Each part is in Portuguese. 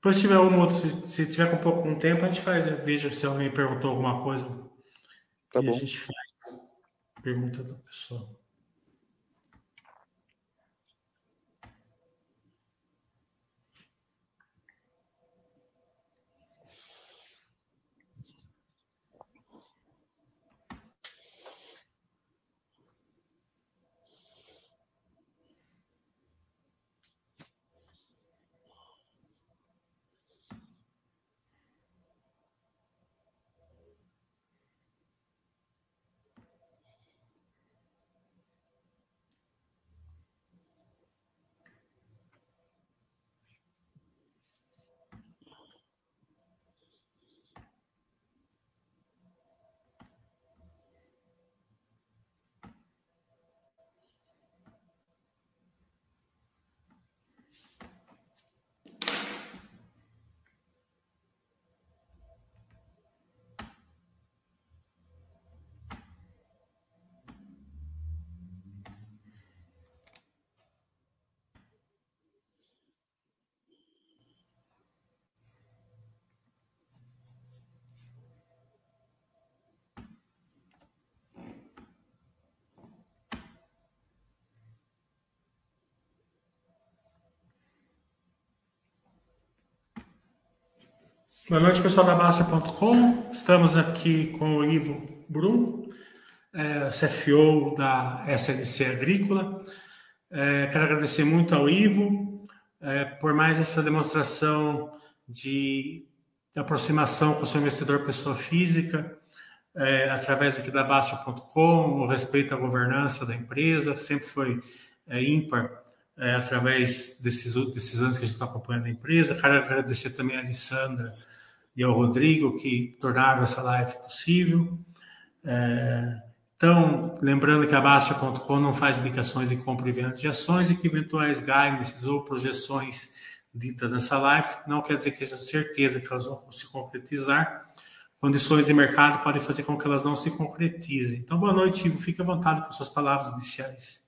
Depois, se tiver um outro, se, se tiver com pouco um tempo, a gente faz, né? veja se alguém perguntou alguma coisa. Tá e bom. a gente faz pergunta da pessoa. Boa noite, pessoal da Baixa.com. Estamos aqui com o Ivo Brum, é, CFO da SLC Agrícola. É, quero agradecer muito ao Ivo é, por mais essa demonstração de, de, aproximação com o seu investidor pessoa física, é, através aqui da Baixa.com, o respeito à governança da empresa, sempre foi é, ímpar é, através desses, desses anos que a gente está acompanhando a empresa. Quero agradecer também a Alessandra e ao Rodrigo que tornaram essa live possível. É, então, lembrando que a Bastia.com não faz indicações de compra e venda de ações e que eventuais guidance ou projeções ditas nessa live não quer dizer que seja certeza que elas vão se concretizar. Condições de mercado podem fazer com que elas não se concretizem. Então, boa noite, Ivo. Fique à vontade com suas palavras iniciais.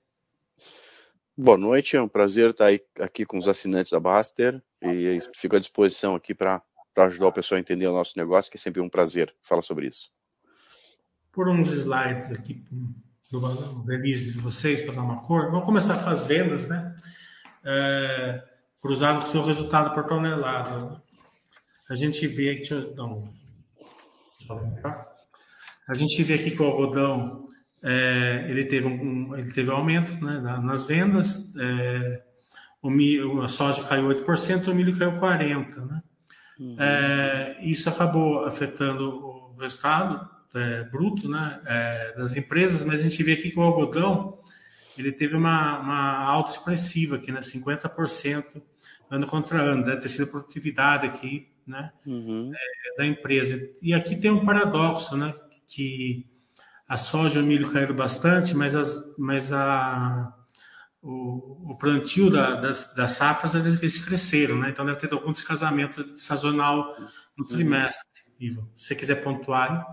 Boa noite, é um prazer estar aqui com os assinantes da Baster e fico à disposição aqui para ajudar o pessoal a entender o nosso negócio, que é sempre um prazer falar sobre isso. Por uns slides aqui do release de vocês, para dar uma cor, vamos começar com as vendas, né? É, cruzado com o seu resultado por tonelada. A gente vê aqui, um, a gente vê aqui que o algodão é, ele teve um, ele teve um aumento né, nas vendas, é, o milho, a soja caiu 8%, o milho caiu 40%, né? Uhum. É, isso acabou afetando o resultado é, bruto né, é, das empresas, mas a gente vê aqui que o algodão ele teve uma, uma alta expressiva aqui, né, 50% ano contra ano, deve ter sido a produtividade aqui né, uhum. É, da empresa. E aqui tem um paradoxo, né, que a soja e o milho caíram bastante, mas, as, mas a, o, o plantio da, das, das safras eles cresceram, né? Então deve ter algum descasamento sazonal no trimestre. Ivo, se você quiser pontuar.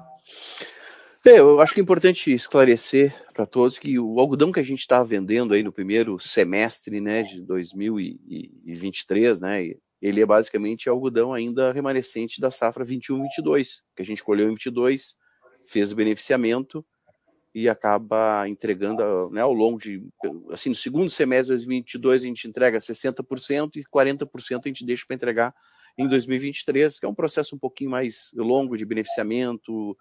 É, eu acho que é importante esclarecer para todos que o algodão que a gente está vendendo aí no primeiro semestre né, de 2023, né, ele é basicamente algodão ainda remanescente da safra 21-22, que a gente colheu em 22, fez o beneficiamento e acaba entregando né, ao longo de, assim, no segundo semestre de 2022 a gente entrega 60% e 40% a gente deixa para entregar em 2023, que é um processo um pouquinho mais longo de beneficiamento,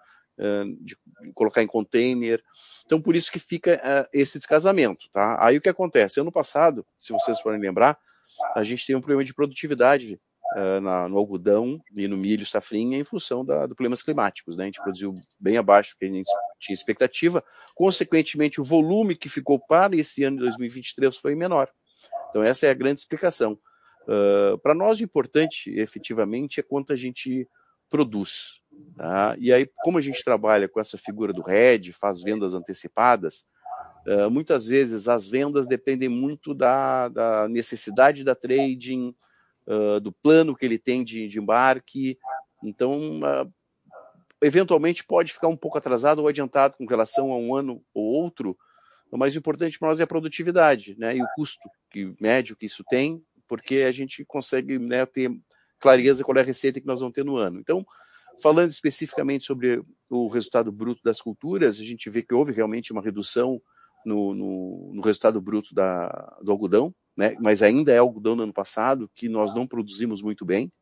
de colocar em container. Então, por isso que fica esse descasamento, tá? Aí o que acontece? Ano passado, se vocês forem lembrar, a gente tem um problema de produtividade uh, na, no algodão e no milho safrinha em função da, do problemas climáticos. Né? A gente produziu bem abaixo do que a gente tinha expectativa. Consequentemente, o volume que ficou para esse ano de 2023 foi menor. Então, essa é a grande explicação. Uh, para nós, o importante, efetivamente, é quanto a gente produz. Tá? E aí, como a gente trabalha com essa figura do RED, faz vendas antecipadas, uh, muitas vezes as vendas dependem muito da, da necessidade da trading, do plano que ele tem de, de embarque. Então, uh, eventualmente pode ficar um pouco atrasado ou adiantado com relação a um ano ou outro. O mais importante para nós é a produtividade, né? E o custo que, médio que isso tem, porque a gente consegue né, ter clareza qual é a receita que nós vamos ter no ano. Então, falando especificamente sobre o resultado bruto das culturas, a gente vê que houve realmente uma redução no, no, no resultado bruto da, do algodão, né? mas ainda é algodão do ano passado, que nós não produzimos muito bem,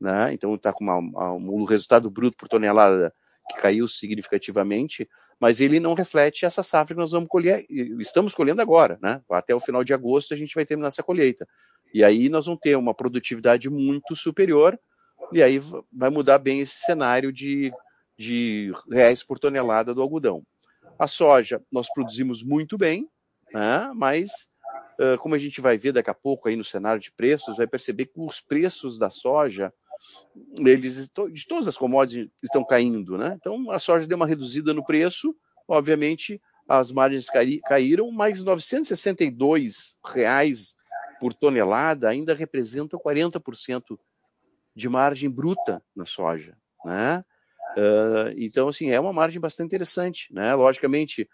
né? então está com uma, um resultado bruto por tonelada que caiu significativamente, mas ele não reflete essa safra que nós vamos colher, estamos colhendo agora, né? Até o final de agosto a gente vai terminar essa colheita. E aí nós vamos ter uma produtividade muito superior, e aí vai mudar bem esse cenário de, de reais por tonelada do algodão. A soja nós produzimos muito bem, né? mas como a gente vai ver daqui a pouco aí no cenário de preços, vai perceber que os preços da soja eles de todas as commodities estão caindo, né? Então a soja deu uma reduzida no preço, obviamente as margens caíram, mas 962 reais por tonelada ainda representa 40% de margem bruta na soja, né? Uh, então assim é uma margem bastante interessante, né? Logicamente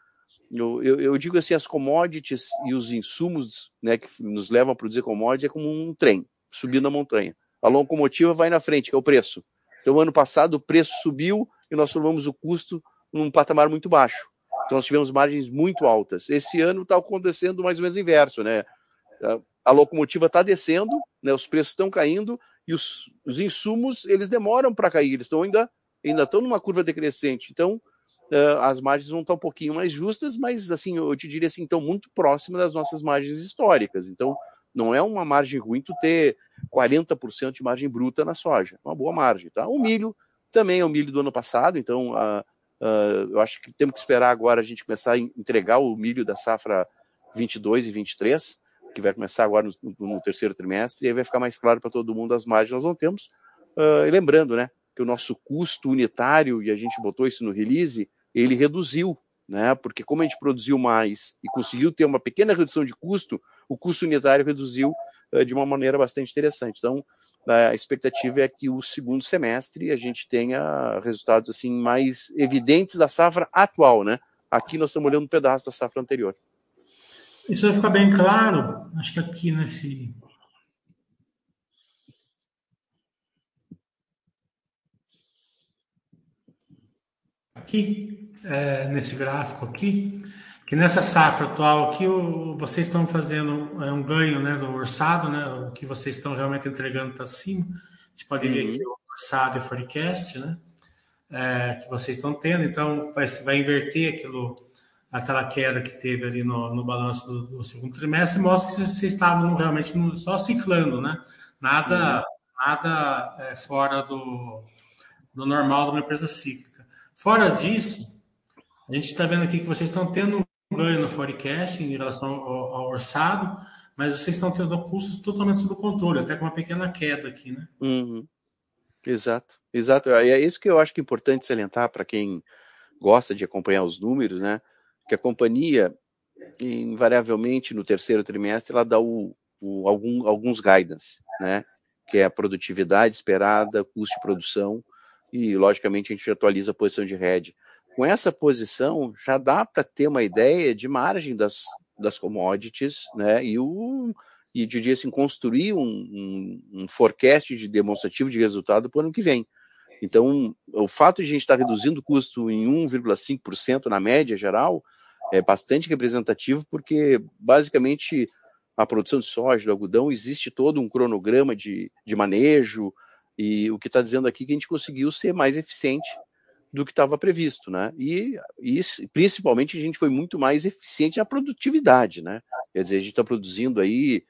eu, eu, eu, digo assim as commodities e os insumos, né, que nos levam a produzir commodities é como um trem subindo a montanha a locomotiva vai na frente, que é o preço. Então, ano passado, o preço subiu e nós formamos o custo num patamar muito baixo. Então, nós tivemos margens muito altas. Esse ano está acontecendo mais ou menos o inverso, né? A locomotiva está descendo, né? os preços estão caindo e os, os insumos eles demoram para cair, eles estão ainda ainda estão numa curva decrescente. Então, uh, as margens vão estar um pouquinho mais justas, mas assim eu te diria assim, estão muito próximas das nossas margens históricas. Então, não é uma margem ruim tu ter 40% de margem bruta na soja. Uma boa margem, tá? O milho também é o milho do ano passado, então uh, uh, eu acho que temos que esperar agora a gente começar a entregar o milho da safra 22 e 23, que vai começar agora no, no terceiro trimestre, e aí vai ficar mais claro para todo mundo as margens nós não temos. Uh, e lembrando, né, que o nosso custo unitário, e a gente botou isso no release, ele reduziu, né, porque como a gente produziu mais e conseguiu ter uma pequena redução de custo, o custo unitário reduziu uh, de uma maneira bastante interessante. Então, a expectativa é que o segundo semestre a gente tenha resultados assim mais evidentes da safra atual, né? Aqui nós estamos olhando um pedaço da safra anterior. Isso vai ficar bem claro, acho que aqui nesse aqui é, nesse gráfico aqui que nessa safra atual aqui o, vocês estão fazendo é, um ganho né, do orçado, né, o que vocês estão realmente entregando para cima. A gente pode uhum. ver aqui o orçado e forecast, né, é, que vocês estão tendo. Então, vai, vai inverter aquilo, aquela queda que teve ali no, no balanço do, do segundo trimestre e mostra que vocês estavam realmente no, só ciclando, né? Nada, uhum. nada é, fora do, do normal de uma empresa cíclica. Fora disso, a gente está vendo aqui que vocês estão tendo ganho no forecast em relação ao, ao, orçado, mas vocês estão tendo custos totalmente sob controle, até com uma pequena queda aqui, né? Uhum. Exato, exato. E é isso que eu acho que é importante salientar para quem gosta de acompanhar os números, né? Que a companhia, invariavelmente, no terceiro trimestre, ela dá o, o, algum, alguns guidance, né? Que é a produtividade esperada, custo de produção, e, logicamente, a gente atualiza a posição de rede com essa posição já dá para ter uma ideia de margem das, das commodities, né? E o e de assim construir um, um, um forecast de demonstrativo de resultado para o ano que vem. Então, o fato de a gente estar reduzindo o custo em 1,5% na média geral é bastante representativo, porque basicamente a produção de soja, do algodão, existe todo um cronograma de, de manejo, e o que está dizendo aqui é que a gente conseguiu ser mais eficiente do que estava previsto, né? E, e principalmente a gente foi muito mais eficiente na produtividade, né? Quer dizer, a gente está produzindo aí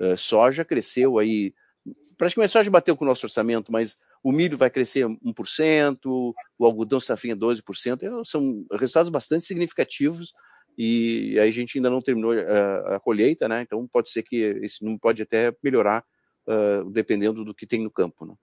uh, soja cresceu aí praticamente a soja bateu com o nosso orçamento, mas o milho vai crescer 1%, o algodão safrinha 12%, é, são resultados bastante significativos e aí a gente ainda não terminou a, a colheita, né? Então pode ser que esse número pode até melhorar uh, dependendo do que tem no campo, né?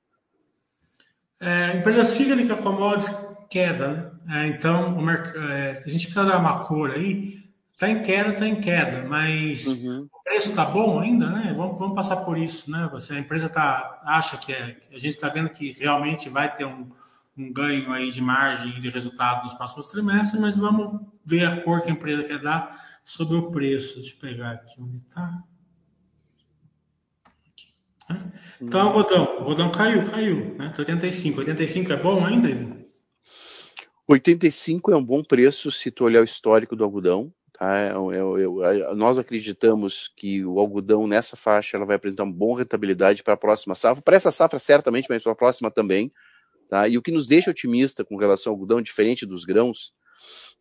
É, empresa cíclica, commodities, queda, né? É, então, o é, a gente precisa dar uma cor aí, tá em queda, tá em queda, mas uhum. o preço tá bom ainda, né? Vamos, vamos passar por isso, né? Você, a empresa tá, acha que é, a gente está vendo que realmente vai ter um, um ganho aí de margem e de resultado nos próximos trimestres, mas vamos ver a cor que a empresa quer dar sobre o preço. Deixa eu pegar aqui onde está. Né? Então, o algodão, o algodão caiu, caiu, né? 85. 85 é bom ainda, Ivan? 85 é um bom preço se tu olhar o histórico do algodão. Tá? Eu, eu, eu, nós acreditamos que o algodão nessa faixa ela vai apresentar uma boa rentabilidade para a próxima safra. Para essa safra, certamente, mas para a próxima também. Tá? E o que nos deixa otimista com relação ao algodão, diferente dos grãos,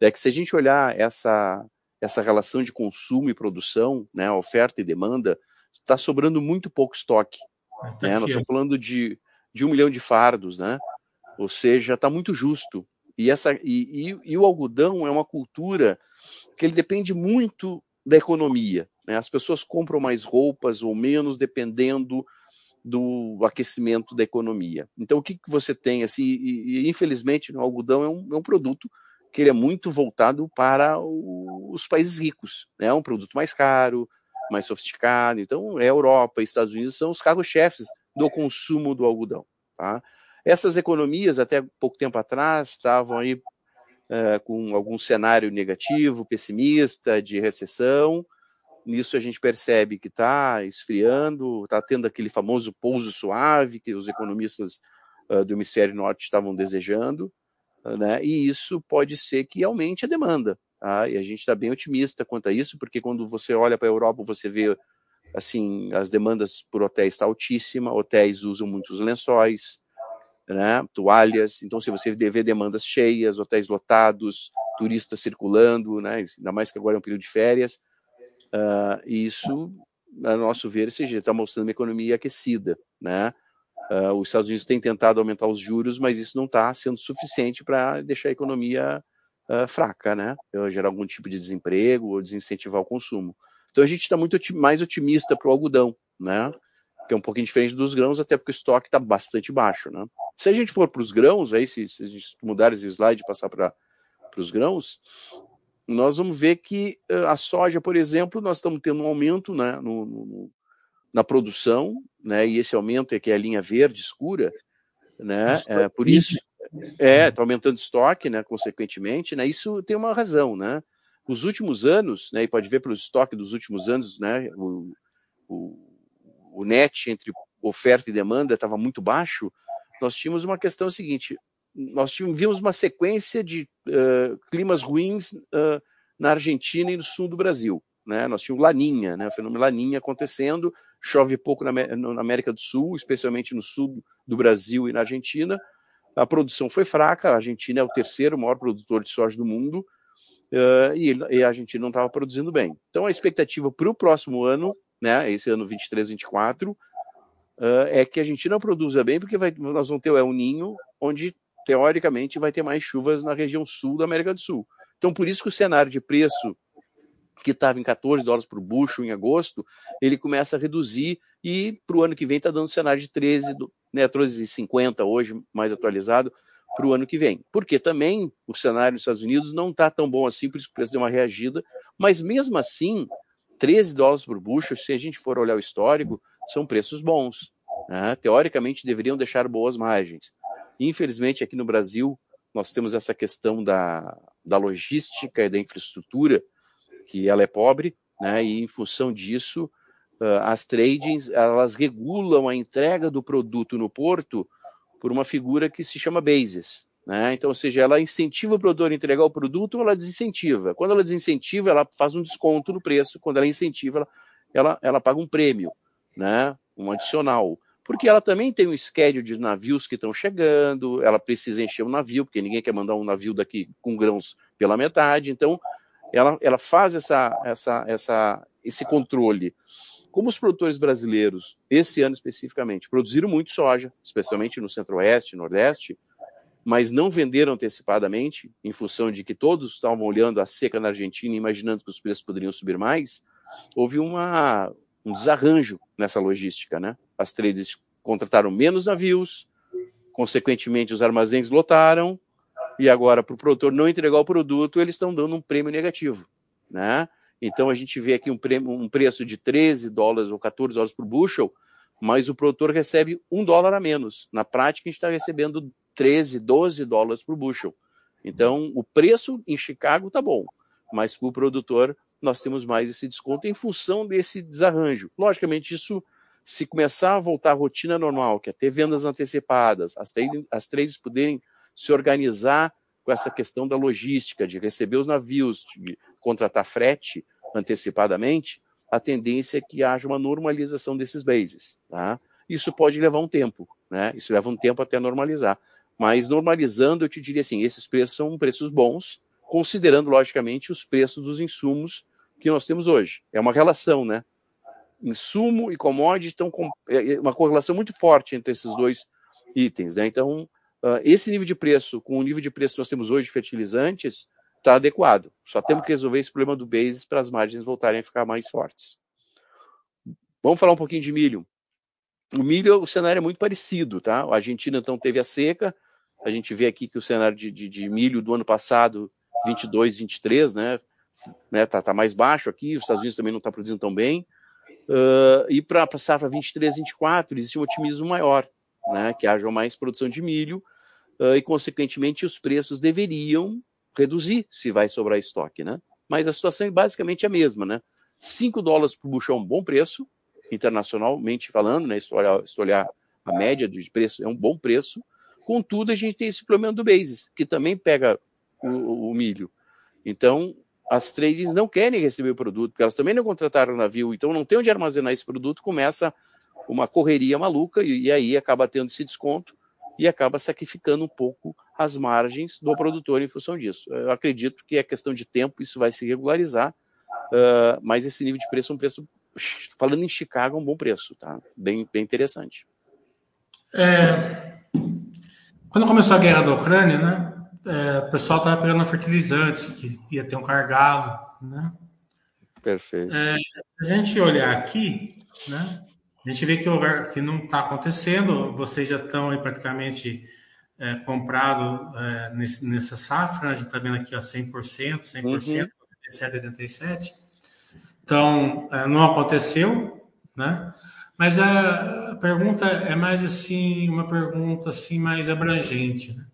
é que se a gente olhar essa, essa relação de consumo e produção, né, oferta e demanda, está sobrando muito pouco estoque. Tá né? Nós estamos falando de, de um milhão de fardos, né? ou seja, está muito justo. E, essa, e, e, e, o algodão é uma cultura que ele depende muito da economia. Né? As pessoas compram mais roupas ou menos dependendo do aquecimento da economia. Então, o que, que você tem? Assim, e, infelizmente, o algodão é um, é um produto que ele é muito voltado para o, os países ricos. Né? É um produto mais caro, mais sofisticado. Então, a Europa e Estados Unidos são os carros-chefes do consumo do algodão. Tá? Essas economias, até pouco tempo atrás, estavam aí é, com algum cenário negativo, pessimista, de recessão. Nisso a gente percebe que está esfriando, está tendo aquele famoso pouso suave que os economistas uh, do hemisfério norte estavam desejando, uh, né? E isso pode ser que aumente a demanda. Tá? E a gente está bem otimista quanto a isso, porque quando você olha para a Europa, você vê assim as demandas por hotéis está altíssima, hotéis usam muitos lençóis, né, toalhas. Então, se você vê demandas cheias, hotéis lotados, turistas circulando, né, ainda mais que agora é um período de férias, uh, isso, a nosso ver, está mostrando uma economia aquecida. Né? Uh, os Estados Unidos têm tentado aumentar os juros, mas isso não está sendo suficiente para deixar a economia uh, fraca, né? gerar algum tipo de desemprego ou desincentivar o consumo. Então a gente está muito mais otimista para o algodão, né? que é um pouquinho diferente dos grãos, até porque o estoque está bastante baixo. Né? Se a gente for para os grãos, aí se, se a gente mudar esse slide e passar para os grãos, nós vamos ver que uh, a soja, por exemplo, nós estamos tendo um aumento né, no, no, na produção, né, e esse aumento é que é a linha verde escura, né, é, por isso é está aumentando estoque, né, consequentemente, né, isso tem uma razão, né, os últimos anos, né, e pode ver pelo estoque dos últimos anos, né, o, o, o net entre oferta e demanda estava muito baixo, nós tínhamos uma questão seguinte: nós tínhamos uma sequência de uh, climas ruins uh, na Argentina e no sul do Brasil. Né? Nós tínhamos Laninha, né? o fenômeno Laninha acontecendo, chove pouco na, América do Sul, especialmente no sul do Brasil e na Argentina. A produção foi fraca, a Argentina é o terceiro maior produtor de soja do mundo, uh, e, e, a Argentina não estava produzindo bem. Então a expectativa para o próximo ano, né, esse ano 23, 24, uh, é que a não produza bem, porque vai, nós vamos ter o El Ninho, onde teoricamente vai ter mais chuvas na região sul da América do Sul. Então, por isso que o cenário de preço que estava em 14 dólares por bucho em agosto, ele começa a reduzir e para o ano que vem está dando cenário de 13, né, 13,50 hoje, mais atualizado, para o ano que vem. Porque também o cenário nos Estados Unidos não está tão bom assim, por isso o preço deu uma reagida, mas mesmo assim, 13 dólares por bucho, se a gente for olhar o histórico, são preços bons. Né? Teoricamente, deveriam deixar boas margens. Infelizmente, aqui no Brasil, nós temos essa questão da, da logística e da infraestrutura, que ela é pobre, né? e em função disso, as tradings elas regulam a entrega do produto no porto por uma figura que se chama basis. Né? Então, ou seja, ela incentiva o produtor a entregar o produto ou ela desincentiva. Quando ela desincentiva, ela faz um desconto no preço. Quando ela incentiva, ela, ela, ela paga um prêmio, né? um adicional. Porque ela também tem um schedule de navios que estão chegando, ela precisa encher um navio, porque ninguém quer mandar um navio daqui com grãos pela metade. Então, ela, ela faz essa, essa, essa, esse controle. Como os produtores brasileiros, esse ano especificamente, produziram muito soja, especialmente no centro-oeste, nordeste, mas não venderam antecipadamente, em função de que todos estavam olhando a seca na Argentina e imaginando que os preços poderiam subir mais, houve uma, um desarranjo nessa logística. Né? As traders contrataram menos navios, consequentemente os armazéns lotaram, e agora, para o produtor não entregar o produto, eles estão dando um prêmio negativo. Né? Então a gente vê aqui um, um preço de 13 dólares ou 14 dólares por bushel, mas o produtor recebe um dólar a menos. Na prática, a gente está recebendo 13, 12 dólares por bushel. Então, o preço em Chicago está bom, mas para o produtor nós temos mais esse desconto em função desse desarranjo. Logicamente, isso se começar a voltar à rotina normal, que é ter vendas antecipadas, as, as trades poderem se organizar com essa questão da logística, de receber os navios, de contratar frete antecipadamente, a tendência é que haja uma normalização desses bases. Tá? Isso pode levar um tempo, né? Isso leva um tempo até normalizar. Mas normalizando, eu te diria assim, esses preços são preços bons, considerando, logicamente, os preços dos insumos que nós temos hoje. É uma relação, né? Insumo e commodity estão com é, é uma correlação muito forte entre esses dois itens, né? Então, uh, esse nível de preço, com o nível de preço que nós temos hoje de fertilizantes, está adequado. Só temos que resolver esse problema do basis para as margens voltarem a ficar mais fortes. Vamos falar um pouquinho de milho. O milho, o cenário é muito parecido, tá? A Argentina, então, teve a seca. A gente vê aqui que o cenário de, de, de milho do ano passado 22, 23, né? né tá, tá mais baixo aqui, os Estados Unidos também não está produzindo tão bem. Uh, e para a safra 23, 24, existe um otimismo maior, né? Que haja mais produção de milho uh, e, consequentemente, os preços deveriam reduzir se vai sobrar estoque, né? Mas a situação é basicamente a mesma, né? 5 dólares por bushel é um bom preço, internacionalmente falando, né? Se olhar, se olhar a média de preço, é um bom preço. Contudo, a gente tem esse problema do basis, que também pega o, o milho. Então, as trades não querem receber o produto, porque elas também não contrataram navio, então não tem onde armazenar esse produto, começa uma correria maluca e, e aí acaba tendo esse desconto e acaba sacrificando um pouco as margens do produtor em função disso. Eu acredito que é questão de tempo, isso vai se regularizar, uh, mas esse nível de preço é um preço, falando em Chicago, é um bom preço, tá? Bem, bem interessante. É, quando começou a guerra da Ucrânia, né? é, o pessoal estava pegando fertilizantes, que ia ter um cargado, né? Perfeito. É, a gente olhar aqui, né? A gente vê que, o, que não está acontecendo, vocês já estão aí praticamente é, comprado é, nesse, nessa safra, a gente está vendo aqui ó, 100%, 100%, uhum. 87, 87. Então, é, não aconteceu, né? Mas a pergunta é mais assim, uma pergunta assim mais abrangente, né?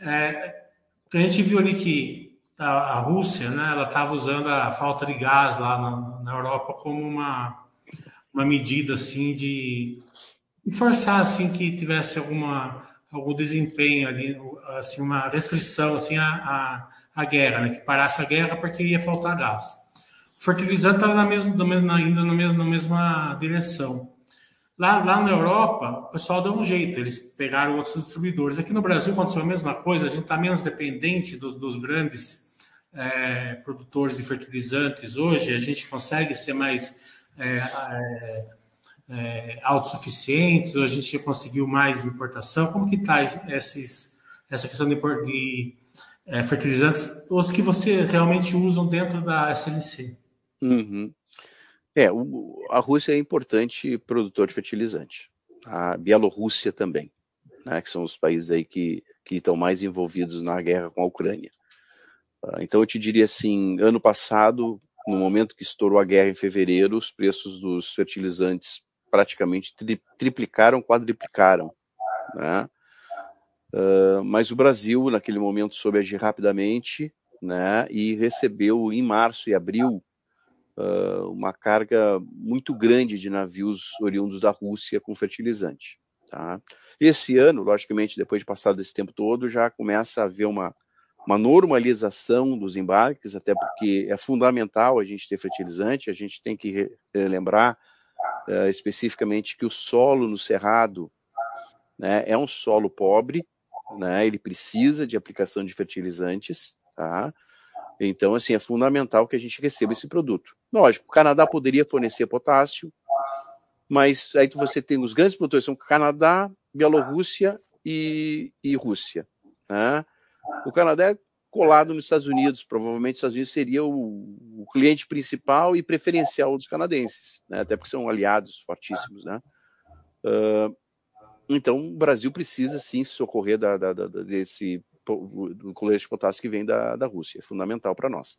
É, a gente viu ali que a, a Rússia, né, ela estava usando a falta de gás lá na, na, Europa como uma, uma medida assim de forçar assim que tivesse alguma algum desempenho ali, assim uma restrição assim a, a, a guerra, né, que parasse a guerra porque ia faltar gás. O fertilizante estava na mesma, ainda na mesma, na mesma direção. Lá, lá na Europa, o pessoal deu um jeito, eles pegaram outros distribuidores. Aqui no Brasil aconteceu a mesma coisa, a gente está menos dependente dos, dos grandes é, produtores de fertilizantes hoje, a gente consegue ser mais é, é, é autossuficientes, a gente conseguiu mais importação. Como que está essa questão de, de é, fertilizantes, os que você realmente usam dentro da SLC? Uhum. É, o, a Rússia é importante produtor de fertilizante. A Bielorrússia também, né, que são os países aí que, que estão mais envolvidos na guerra com a Ucrânia. Uh, então eu te diria assim, ano passado, no momento que estourou a guerra em fevereiro, os preços dos fertilizantes praticamente tri, triplicaram, quadriplicaram, né? Uh, mas o Brasil, naquele momento, soube agir rapidamente, né? E recebeu em março e abril uh, uma carga muito grande de navios oriundos da Rússia com fertilizante. Tá? Esse ano, logicamente, depois de passado esse tempo todo, já começa a haver uma, uma normalização dos embarques, até porque é fundamental a gente ter fertilizante, a gente tem que lembrar uh, especificamente que o solo no Cerrado né, é um solo pobre, né, ele precisa de aplicação de fertilizantes, tá? Então, assim, é fundamental que a gente receba esse produto. Lógico, o Canadá poderia fornecer potássio, mas aí você tem os grandes produtores, são Canadá, Bielorrússia e, e Rússia. Né? O Canadá é colado nos Estados Unidos, provavelmente os Estados Unidos seria o, o cliente principal e preferencial dos canadenses, né? até porque são aliados fortíssimos. Né? Uh, então, o Brasil precisa sim socorrer da, da, da, desse do colete de potássio que vem da, da Rússia, é fundamental para nós.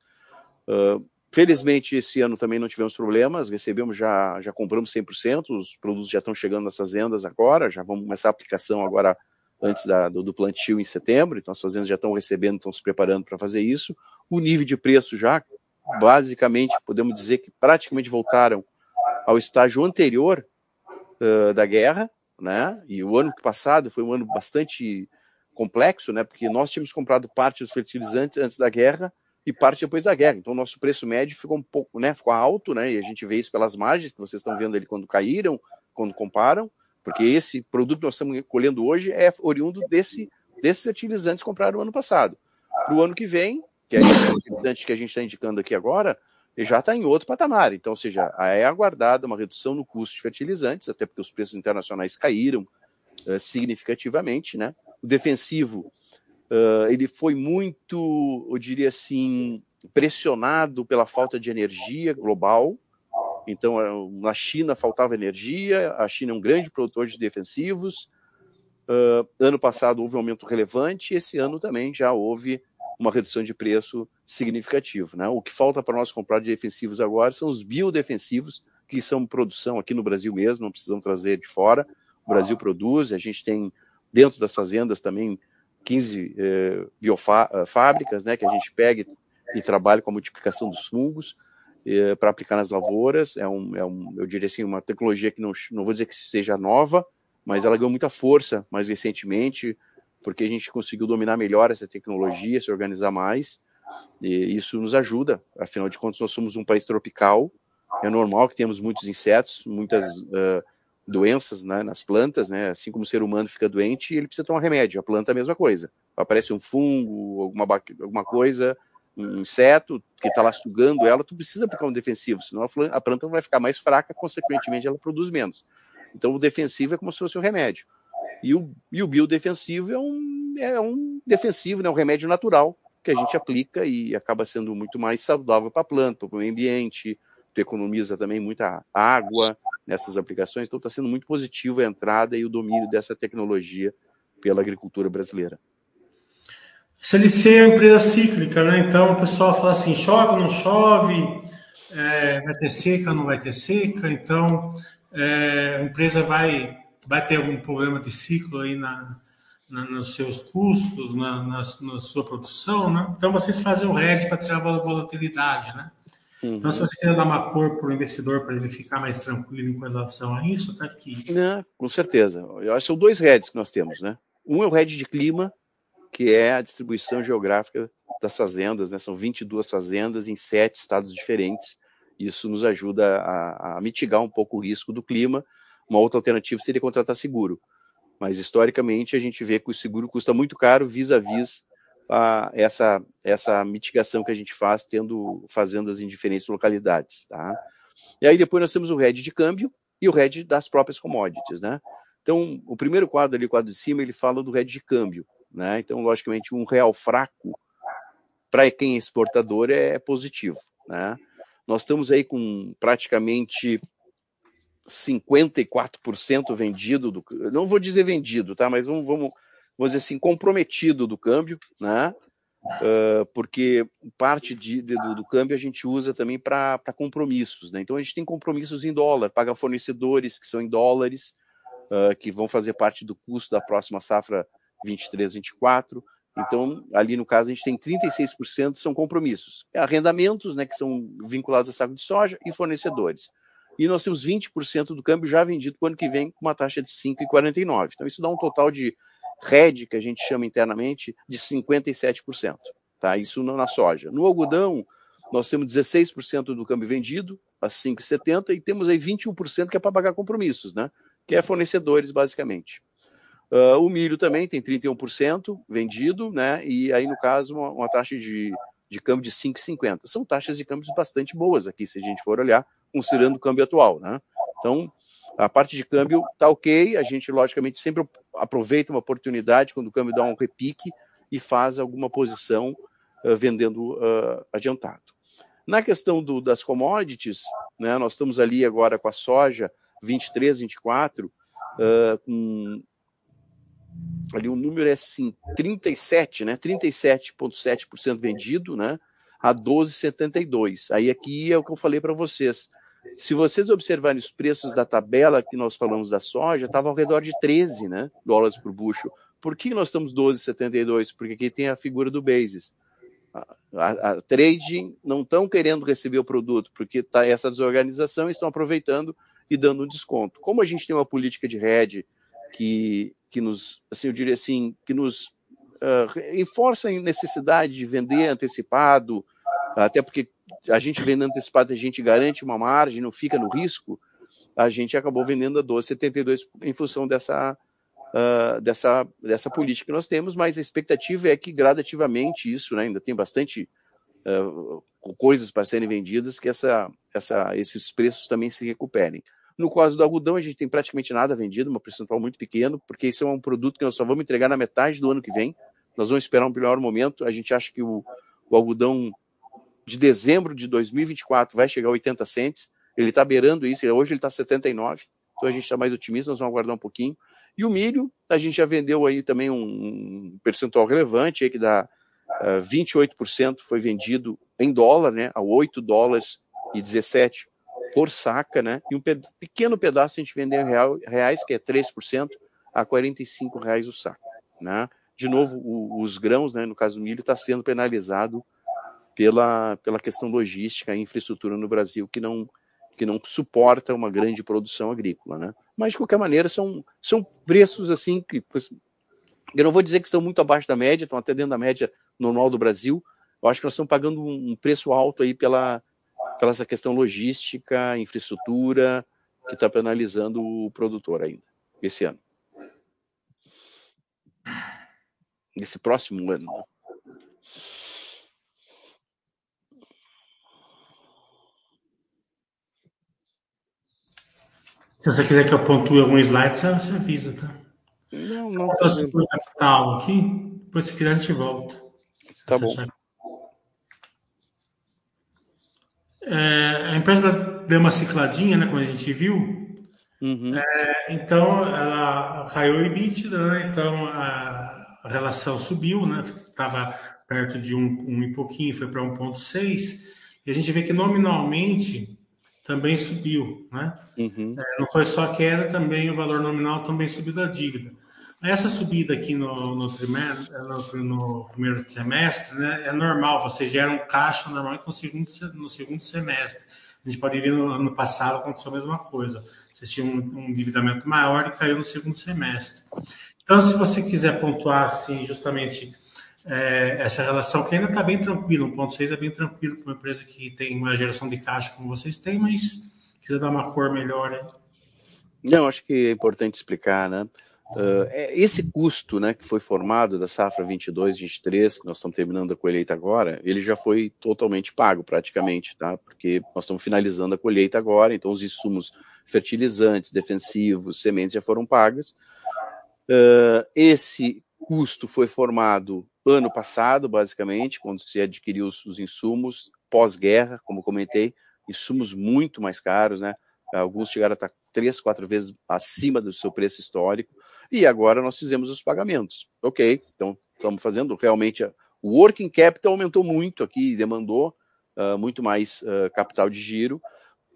Uh, felizmente, esse ano também não tivemos problemas, recebemos já, já compramos 100%, os produtos já estão chegando nas fazendas agora, já vamos começar a aplicação agora antes da, do, do, plantio em setembro, então as fazendas já estão recebendo, estão se preparando para fazer isso. O nível de preço já, basicamente, podemos dizer que praticamente voltaram ao estágio anterior uh, da guerra, né? E o ano passado foi um ano bastante complexo, né? Porque nós tínhamos comprado parte dos fertilizantes antes da guerra e parte depois da guerra. Então, o nosso preço médio ficou um pouco, né? Ficou alto, né? E a gente vê isso pelas margens que vocês estão vendo ali quando caíram, quando comparam, porque esse produto que nós estamos colhendo hoje é oriundo desse, desses fertilizantes comprados no ano passado. Para o ano que vem, que é o fertilizante que a gente está indicando aqui agora, ele já está em outro patamar. Então, ou seja, é aguardada uma redução no custo de fertilizantes, até porque os preços internacionais caíram uh, significativamente, né? O defensivo Uh, ele foi muito, eu diria assim, pressionado pela falta de energia global. Então, eh, na China faltava energia, a China é um grande produtor de defensivos. Uh, ano passado houve um aumento relevante, esse ano também já houve uma redução de preço significativo. Né? O que falta para nós comprar de defensivos agora são os biodefensivos, que são produção aqui no Brasil mesmo, não precisamos trazer de fora. O Brasil produz, a gente tem dentro das fazendas também 15 eh, biofábricas, né, que a gente pega e trabalha com a multiplicação dos fungos eh, para aplicar nas lavouras. É um, é um, eu diria assim, uma tecnologia que não, não vou dizer que seja nova, mas ela ganhou muita força mais recentemente, porque a gente conseguiu dominar melhor essa tecnologia, se organizar mais, e isso nos ajuda. Afinal de contas, nós somos um país tropical, é normal que temos muitos insetos, muitas uh, doenças né, nas plantas, né? Assim como o ser humano fica doente, ele precisa tomar remédio. A planta é a mesma coisa. Aparece um fungo, alguma, alguma coisa, um inseto que está lá sugando ela, tu precisa aplicar um defensivo, senão a planta vai ficar mais fraca, consequentemente ela produz menos. Então o defensivo é como se fosse um remédio. E o, e o biodefensivo é um, é um defensivo, né, um remédio natural que a gente aplica e acaba sendo muito mais saudável para a planta, para o ambiente, tu economiza também muita água, nessas aplicações. Então, está sendo muito positivo a entrada e o domínio dessa tecnologia pela agricultura brasileira. CLC é uma empresa cíclica, né? Então, o pessoal fala assim: chove, não chove, é, vai ter seca, não vai ter seca. Então, é, a empresa vai, vai ter algum problema de ciclo aí na, na nos seus custos, na, na, na, sua produção, né? Então, vocês fazem o hedge para tirar a volatilidade, né? Uhum. Então, se você quer dar uma cor para o investidor para ele ficar mais tranquilo em relação a isso, está aqui. Não, com certeza. Eu acho que são dois heads que nós temos, né? Um é o head de clima, que é a distribuição geográfica das fazendas, né? São 22 fazendas em sete estados diferentes. Isso nos ajuda a, a mitigar um pouco o risco do clima. Uma outra alternativa seria contratar seguro. Mas, historicamente, a gente vê que o seguro custa muito caro vis-à-vis -vis a, essa, essa mitigação que a gente faz tendo fazendas em diferentes localidades, tá? E aí depois nós temos o RED de câmbio e o RED das próprias commodities, né? Então, o primeiro quadro ali, o quadro de cima, ele fala do RED de câmbio, né? Então, logicamente, um real fraco para quem é exportador é positivo, né? Nós estamos aí com praticamente 54% vendido do, não vou dizer vendido, tá? Mas vamos, vamos vamos dizer assim, comprometido do câmbio, né? Uh, porque parte de, de, do, do, câmbio a gente usa também para compromissos, né? Então a gente tem compromissos em dólar, paga fornecedores que são em dólares, uh, que vão fazer parte do custo da próxima safra 23, 24. Então, ali no caso, a gente tem 36% são compromissos. É arrendamentos, né, que são vinculados a saco de soja e fornecedores. E nós temos 20% do câmbio já vendido para o ano que vem com uma taxa de 5,49. Então, isso dá um total de RED, que a gente chama internamente, de 57%. Tá? Isso na soja. No algodão, nós temos 16% do câmbio vendido, a 5,70, e temos aí 21% que é para pagar compromissos, né? que é fornecedores, basicamente. Uh, o milho também tem 31% vendido, né? e aí, no caso, uma, uma taxa de, de câmbio de 5,50. São taxas de câmbios bastante boas aqui, se a gente for olhar, considerando o câmbio atual. Né? Então, a parte de câmbio está ok, a gente logicamente sempre aproveita uma oportunidade quando o câmbio dá um repique e faz alguma posição uh, vendendo uh, adiantado. Na questão do, das commodities, né, nós estamos ali agora com a soja 23, 24, uh, com ali o número é assim, 37, né? 37,7% vendido, né? A 12,72. Aí aqui é o que eu falei para vocês. Se vocês observarem os preços da tabela que nós falamos da soja, estava ao redor de 13 né, dólares por bucho. Por que nós estamos 12,72? Porque aqui tem a figura do basis. A, a, a trading não estão querendo receber o produto, porque está essa desorganização estão aproveitando e dando um desconto. Como a gente tem uma política de hedge que, que nos, assim, eu diria assim, que nos uh, enforça a necessidade de vender antecipado, até porque a gente vendendo antecipado, a gente garante uma margem, não fica no risco, a gente acabou vendendo a 12,72 em função dessa, uh, dessa, dessa política que nós temos, mas a expectativa é que gradativamente isso, né, ainda tem bastante uh, coisas para serem vendidas, que essa, essa, esses preços também se recuperem. No caso do algodão, a gente tem praticamente nada vendido, uma percentual muito pequeno, porque isso é um produto que nós só vamos entregar na metade do ano que vem. Nós vamos esperar um melhor momento. A gente acha que o, o algodão de dezembro de 2024 vai chegar a 80 centes. Ele está beirando isso, hoje ele está 79, então a gente está mais otimista, nós vamos aguardar um pouquinho. E o milho, a gente já vendeu aí também um percentual relevante, aí que dá uh, ah, 28% foi vendido em dólar, né, a 8 dólares e 17 por saca, né, e um pe pequeno pedaço a gente vendeu em real, reais, que é 3%, a 45 reais o saco, né. De novo, o, os grãos, né, no caso do milho, está sendo penalizado pela, pela questão logística e infraestrutura no Brasil, que não, que não suporta uma grande produção agrícola, né? Mas de qualquer maneira são, são preços assim que eu não vou dizer que estão muito abaixo da média, estão até dentro da média normal do Brasil. Eu acho que nós estamos pagando um preço alto aí pela, pela essa questão logística, infraestrutura, que está penalizando o produtor ainda esse ano. Esse próximo ano. Né? Se você quiser que eu pontue algum slide, você, avisa, tá? Não, não. Tá capital aqui, depois se quiser a gente volta. Tá bom. É, a empresa deu uma cicladinha, né, como a gente viu. Uhum. É, então, ela caiu o EBITDA, né, então a, a relação subiu, né, estava perto de um, um e pouquinho, foi para 1,6. E a gente vê que nominalmente também subiu, né? Uhum. É, não foi só a queda, também o valor nominal também subiu da dívida. Essa subida aqui no, no, trimestre, no, no, primeiro semestre né, é normal, você gera um caixa normalmente no segundo, no segundo semestre. A gente pode ver no ano passado aconteceu a mesma coisa. Você tinha um, um endividamento maior e caiu no segundo semestre. Então, se você quiser pontuar assim, justamente é, essa relação que ainda está bem tranquila, 1.6 é bem tranquilo para uma empresa que tem uma geração de caixa como vocês têm, mas quiser dar uma cor melhor aí. Não, acho que é importante explicar, né? Uh, esse custo né, que foi formado da safra 22, 23, que nós estamos terminando a colheita agora, ele já foi totalmente pago praticamente, tá? Porque nós estamos finalizando a colheita agora, então os insumos fertilizantes, defensivos, sementes já foram pagas. Uh, esse custo foi formado ano passado, basicamente, quando se adquiriu os, os insumos, pós-guerra, como comentei, insumos muito mais caros, né? Alguns chegaram a estar três, quatro vezes acima do seu preço histórico, e agora nós fizemos os pagamentos. Ok, então estamos fazendo realmente. O working capital aumentou muito aqui, demandou uh, muito mais uh, capital de giro,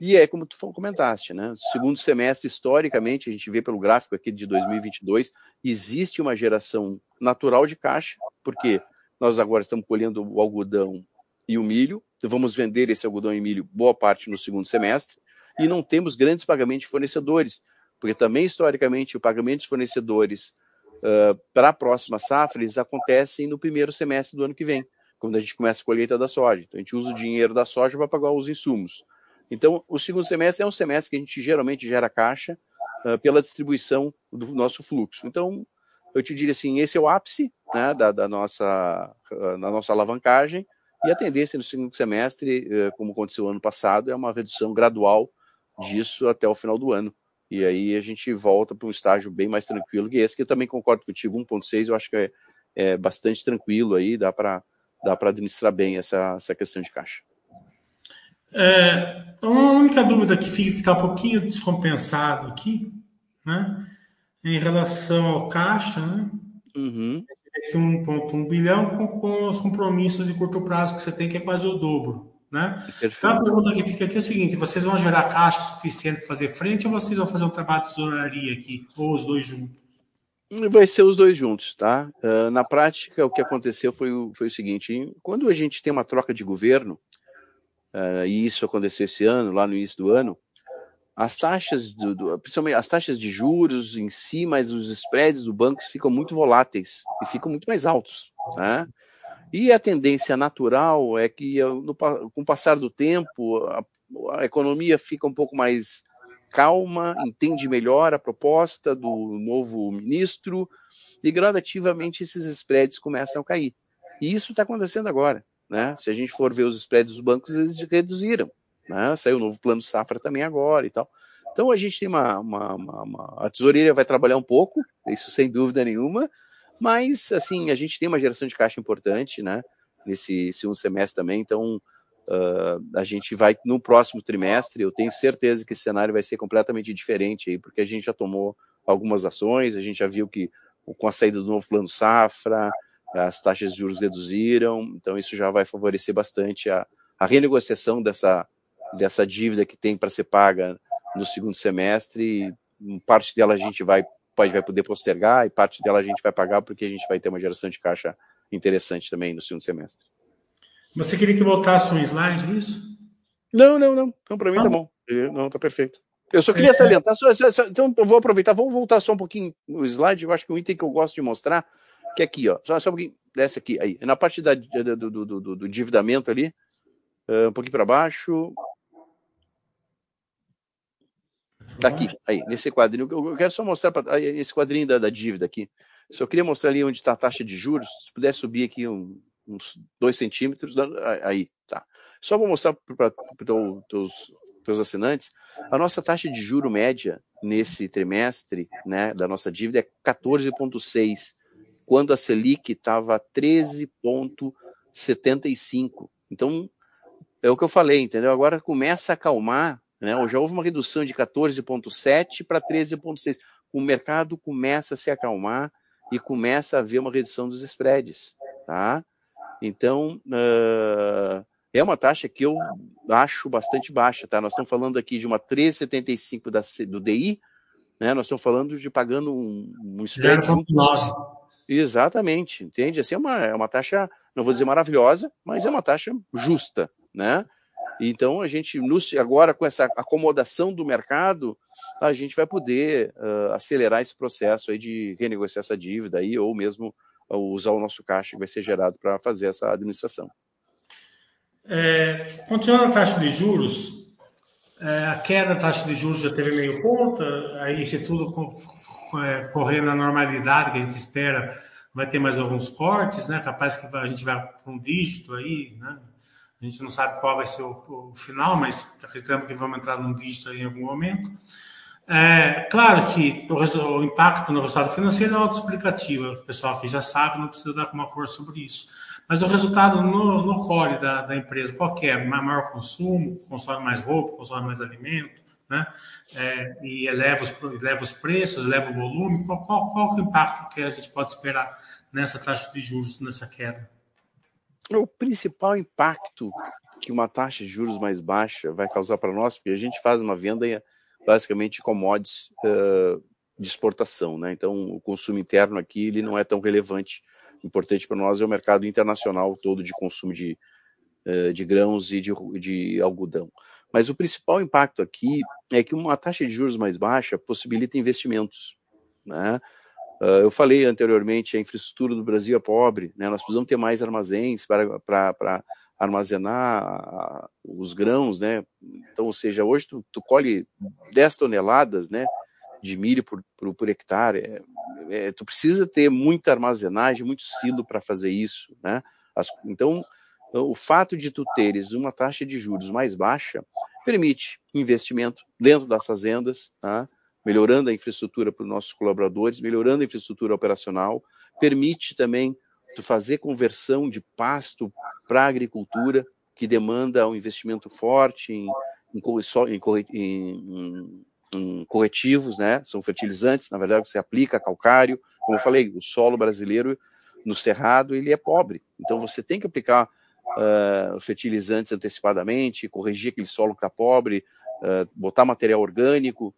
e é como tu comentaste, né? Segundo semestre, historicamente, a gente vê pelo gráfico aqui de 2022, existe uma geração natural de caixa, porque nós agora estamos colhendo o algodão e o milho, vamos vender esse algodão e milho boa parte no segundo semestre, e não temos grandes pagamentos de fornecedores, porque também, historicamente, o pagamento de fornecedores uh, para a próxima safra, eles acontecem no primeiro semestre do ano que vem, quando a gente começa a colheita da soja. Então, a gente usa o dinheiro da soja para pagar os insumos. Então, o segundo semestre é um semestre que a gente geralmente gera caixa uh, pela distribuição do nosso fluxo. Então, eu te diria assim, esse é o ápice né, da, da, nossa, uh, nossa alavancagem, e a tendência no segundo semestre, uh, como aconteceu ano passado, é uma redução gradual disso até o final do ano. E aí a gente volta para um estágio bem mais tranquilo que esse, que eu também concordo contigo, 1.6 eu acho que é, é bastante tranquilo aí, dá para dá administrar bem essa, essa questão de caixa. É, a única dúvida que fica, que está um pouquinho descompensado aqui, né? Em relação ao caixa, né? Uhum. Aqui 1,1 bilhão com, com, os compromissos de curto prazo que você tem, que é quase o dobro. Né? Então a pergunta que fica aqui é a seguinte: vocês vão gerar caixa suficiente para fazer frente ou vocês vão fazer um trabalho de tesouraria aqui? Ou os dois juntos? Vai ser os dois juntos, tá? Uh, na prática, o que aconteceu foi o, foi o seguinte: quando a gente tem uma troca de governo, uh, e isso aconteceu esse ano, lá no início do ano, as taxas, do, do, principalmente as taxas de juros em si, mas os spreads do banco ficam muito voláteis e ficam muito mais altos. Né? E a tendência natural é que, no, com o passar do tempo, a, a economia fica um pouco mais calma, entende melhor a proposta do novo ministro e gradativamente esses spreads começam a cair. E isso está acontecendo agora. Né? Se a gente for ver os spreads dos bancos, eles reduziram. Né? Saiu o novo plano safra também agora e tal. Então a gente tem uma, uma, uma, uma, A tesoureira vai trabalhar um pouco, isso sem dúvida nenhuma, mas assim, a gente tem uma geração de caixa importante, né? Nesse segundo semestre também, então uh, a gente vai no próximo trimestre, eu tenho certeza que esse cenário vai ser completamente diferente aí, porque a gente já tomou algumas ações, a gente já viu que com a saída do novo plano safra, as taxas de juros reduziram, então isso já vai favorecer bastante a, a renegociação dessa, dessa dívida que tem para ser paga no segundo semestre. Parte dela a gente vai, pode, vai poder postergar e parte dela a gente vai pagar porque a gente vai ter uma geração de caixa interessante também no segundo semestre. Você queria que voltasse um slide, isso? Não, não, não. Então, para mim tá bom. Não, tá perfeito. Eu só queria é. salientar, só, só, só, então eu vou aproveitar, vamos voltar só um pouquinho o slide, eu acho que o item que eu gosto de mostrar que é aqui, ó, só, só um pouquinho, desce aqui, aí, na parte da, do, do, do, do endividamento ali, uh, um pouquinho para baixo, tá aqui, aí, nesse quadrinho, eu quero só mostrar pra, esse quadrinho da, da dívida aqui, só queria mostrar ali onde está a taxa de juros, se puder subir aqui um, uns dois centímetros, aí, tá. Só vou mostrar para os teus, assinantes, a nossa taxa de juro média nesse trimestre, né, da nossa dívida é 14,6 quando a Selic estava 13,75. Então, é o que eu falei, entendeu? Agora começa a acalmar, né? Já houve uma redução de 14,7 para 13,6. O mercado começa a se acalmar e começa a haver uma redução dos spreads, tá? Então, uh, é uma taxa que eu acho bastante baixa, tá? Nós estamos falando aqui de uma 3,75 do DI, né? Nós estamos falando de pagando um, um spread junto. Exatamente, entende? Assim, é uma, é uma taxa, não vou dizer maravilhosa, mas é uma taxa justa, né? Então, a gente, agora com essa acomodação do mercado, a gente vai poder uh, acelerar esse processo aí de renegociar essa dívida aí, ou mesmo uh, usar o nosso caixa que vai ser gerado para fazer essa administração. É, continuando a taxa de juros, é, a queda da taxa de juros já teve meio ponto, aí se tudo é, correr na normalidade que a gente espera, vai ter mais alguns cortes, né? Capaz que a gente vai para um dígito aí, né? A gente não sabe qual vai ser o, o final, mas acreditamos que vamos entrar num dígito em algum momento. É, claro que o, o, impacto no resultado financeiro é autoexplicativo, o pessoal aqui já sabe, não precisa dar uma força sobre isso. Mas o resultado no, no core da, da empresa, qual é? Maior consumo, consome mais roupa, consome mais alimento, né? É, e eleva os, eleva os preços, eleva o volume. Qual, qual, qual é o impacto que a gente pode esperar nessa taxa de juros, nessa queda? O principal impacto que uma taxa de juros mais baixa vai causar para nós, porque a gente faz uma venda basicamente de commodities uh, de exportação, né? Então o consumo interno aqui ele não é tão relevante importante para nós é o mercado internacional todo de consumo de, eh, de grãos e de, de algodão. Mas o principal impacto aqui é que uma taxa de juros mais baixa possibilita investimentos. Né? Ah, eu falei anteriormente, a infraestrutura do Brasil é pobre, né? nós precisamos ter mais armazéns para, armazenar os grãos, né? Então, ou seja, hoje tu, tu colhe 10 toneladas, né? de milho por, por, por hectare. É, é, tu precisa ter muita armazenagem, muito silo para fazer isso, né? As, então, o fato de tu teres uma taxa de juros mais baixa permite investimento dentro das fazendas, tá? Melhorando a infraestrutura para os nossos colaboradores, melhorando a infraestrutura operacional, permite também fazer conversão de pasto para agricultura, que demanda um investimento forte em, em, em, corretivos, né? São fertilizantes, na verdade, você aplica calcário. Como eu falei, o solo brasileiro no cerrado ele é pobre, então você tem que aplicar uh, fertilizantes antecipadamente, corrigir aquele solo que está pobre, uh, botar material orgânico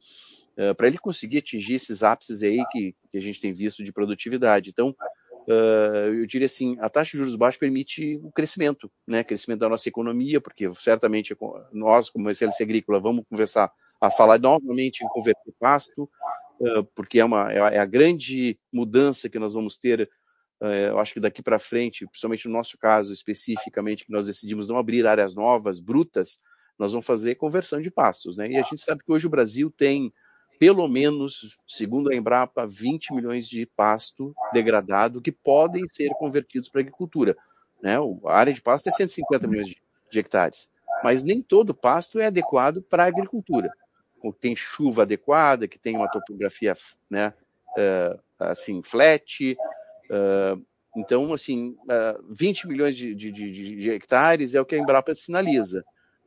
uh, para ele conseguir atingir esses ápices aí que, que a gente tem visto de produtividade. Então, eu diria assim, a taxa de juros baixos permite o crescimento, né? Crescimento da nossa economia, porque certamente nós, como SLC Agrícola, vamos conversar a falar novamente em converter pasto, uh, porque é, uma, é a grande mudança que nós vamos ter eh, eu acho que daqui para frente, principalmente no nosso caso especificamente, que nós decidimos não abrir áreas novas, brutas, nós vamos fazer conversão de pastos, né? E a gente sabe que hoje o Brasil tem, pelo menos, segundo a Embrapa, 20 milhões de pasto degradado que podem ser convertidos para agricultura, né? A área de pasto é 150 milhões de, de hectares, mas nem todo pasto é adequado para a agricultura. Tem chuva adequada, que tem uma topografia, né? Uh, assim, flat, Uh, então, assim, uh, 20 milhões de, de, de, hectares é o que a Embrapa sinaliza.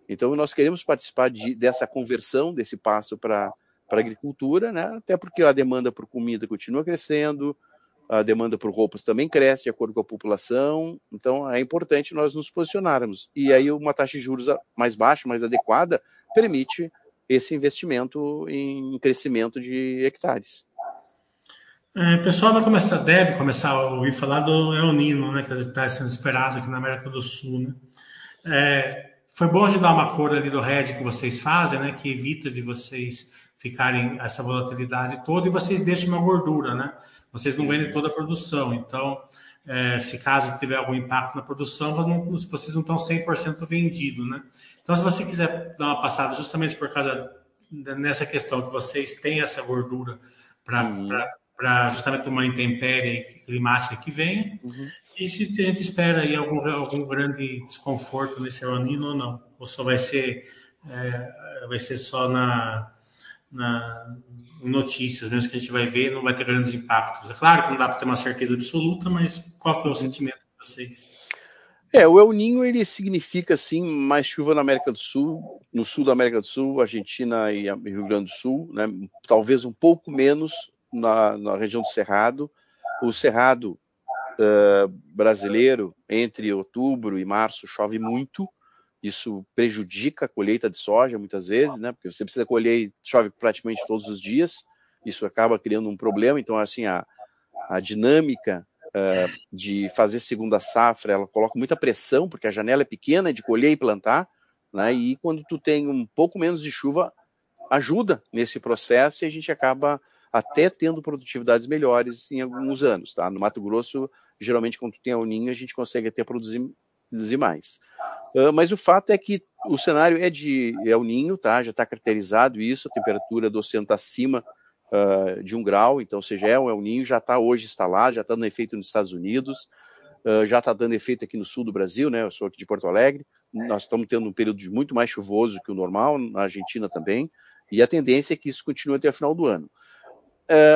Então, nós queremos participar de, dessa conversão, desse passo para a agricultura, né? até porque a demanda por comida continua crescendo, a demanda por roupas também cresce de acordo com a população, então é importante nós nos posicionarmos. E aí uma taxa de juros mais baixa, mais adequada, permite esse investimento em crescimento de hectares. É, o pessoal vai começar, deve começar a ouvir falar do El Nino, né, que está sendo esperado aqui na América do Sul. Né? É, foi bom de dar uma cor ali do RED que vocês fazem, né, que evita de vocês ficarem essa volatilidade toda e vocês deixam uma gordura, né? Vocês não vendem toda a produção, então, é, se caso tiver algum impacto na produção, vocês não estão 100% vendidos, né? Então, se você quiser dar uma passada justamente por causa nessa questão que vocês têm essa gordura para uhum justamente uma intempérie climática que venha. Uhum. E se a gente espera aí algum, algum grande desconforto nesse anino ou não. Ou só vai ser, é, vai ser só na, na notícias mesmo que a gente vai ver, não vai ter grandes impactos. É claro que não dá para ter uma certeza absoluta, mas qual que é o sentimento de vocês? É, o El Ninho ele significa assim mais chuva na América do Sul, no sul da América do Sul, Argentina e Rio Grande do Sul, né? Talvez um pouco menos na, na região do Cerrado. O Cerrado uh, brasileiro, entre outubro e março, chove muito. Isso prejudica a colheita de soja muitas vezes, né? Porque você precisa colher chove praticamente todos os dias. Isso acaba criando um problema. Então, assim, a, a dinâmica uh, de fazer segunda safra, ela coloca muita pressão, porque a janela é pequena de colher e plantar, né? E quando tu tem um pouco menos de chuva, ajuda nesse processo e a gente acaba até tendo produtividades melhores em alguns anos, tá? No Mato Grosso, geralmente quando tem o ninho, a gente consegue até produzir, produzir mais. Uh, mas o fato é que o cenário é de é o ninho, tá? Já está caracterizado isso, a temperatura do oceano está acima uh, de um grau, então, ou seja, é o El Ninho, já está hoje instalado, já está dando efeito nos Estados Unidos, uh, já está dando efeito aqui no sul do Brasil, né? Eu sou aqui de Porto Alegre, nós estamos tendo um período de muito mais chuvoso que o normal, na Argentina também, e a tendência é que isso continue até o final do ano.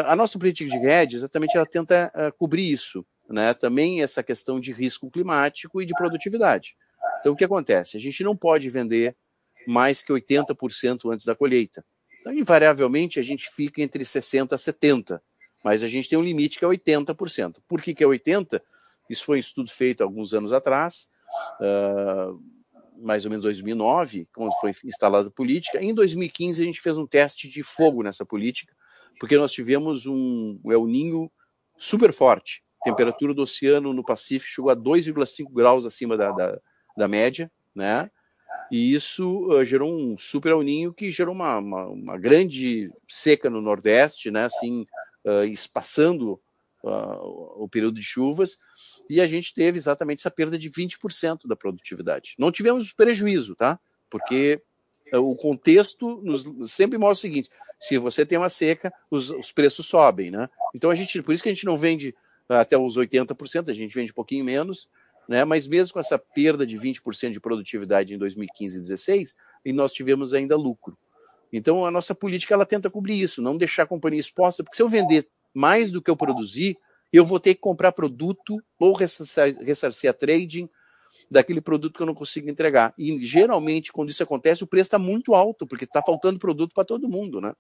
A nossa política de hedge, exatamente, ela tenta cobrir isso, né? Também essa questão de risco climático e de produtividade. Então, o que acontece? A gente não pode vender mais que 80% antes da colheita. Então, invariavelmente, a gente fica entre 60% a 70%, mas a gente tem um limite que é 80%. Por que, que é 80%? Isso foi um estudo feito alguns anos atrás, uh, mais ou menos 2009, quando foi instalada a política. Em 2015, a gente fez um teste de fogo nessa política, porque nós tivemos um El Ninho super forte. Temperatura do oceano no Pacífico chegou a 2,5 graus acima da, da, da, média, né? E isso uh, gerou um super El Ninho que gerou uma, uma, uma grande seca no Nordeste, né? Assim, uh, espaçando uh, o período de chuvas. E a gente teve exatamente essa perda de 20% da produtividade. Não tivemos prejuízo, tá? Porque o contexto nos sempre mostra o seguinte: se você tem uma seca, os, os preços sobem, né? Então a gente, por isso que a gente não vende até os 80%, a gente vende um pouquinho menos, né? Mas mesmo com essa perda de 20% de produtividade em 2015 e 2016, e nós tivemos ainda lucro. Então a nossa política ela tenta cobrir isso, não deixar a companhia exposta, porque se eu vender mais do que eu produzi, eu vou ter que comprar produto ou ressarcir, ressarcir a trading daquele produto que eu não consigo entregar. E geralmente, quando isso acontece, o preço está muito alto, porque está faltando produto para todo mundo, né?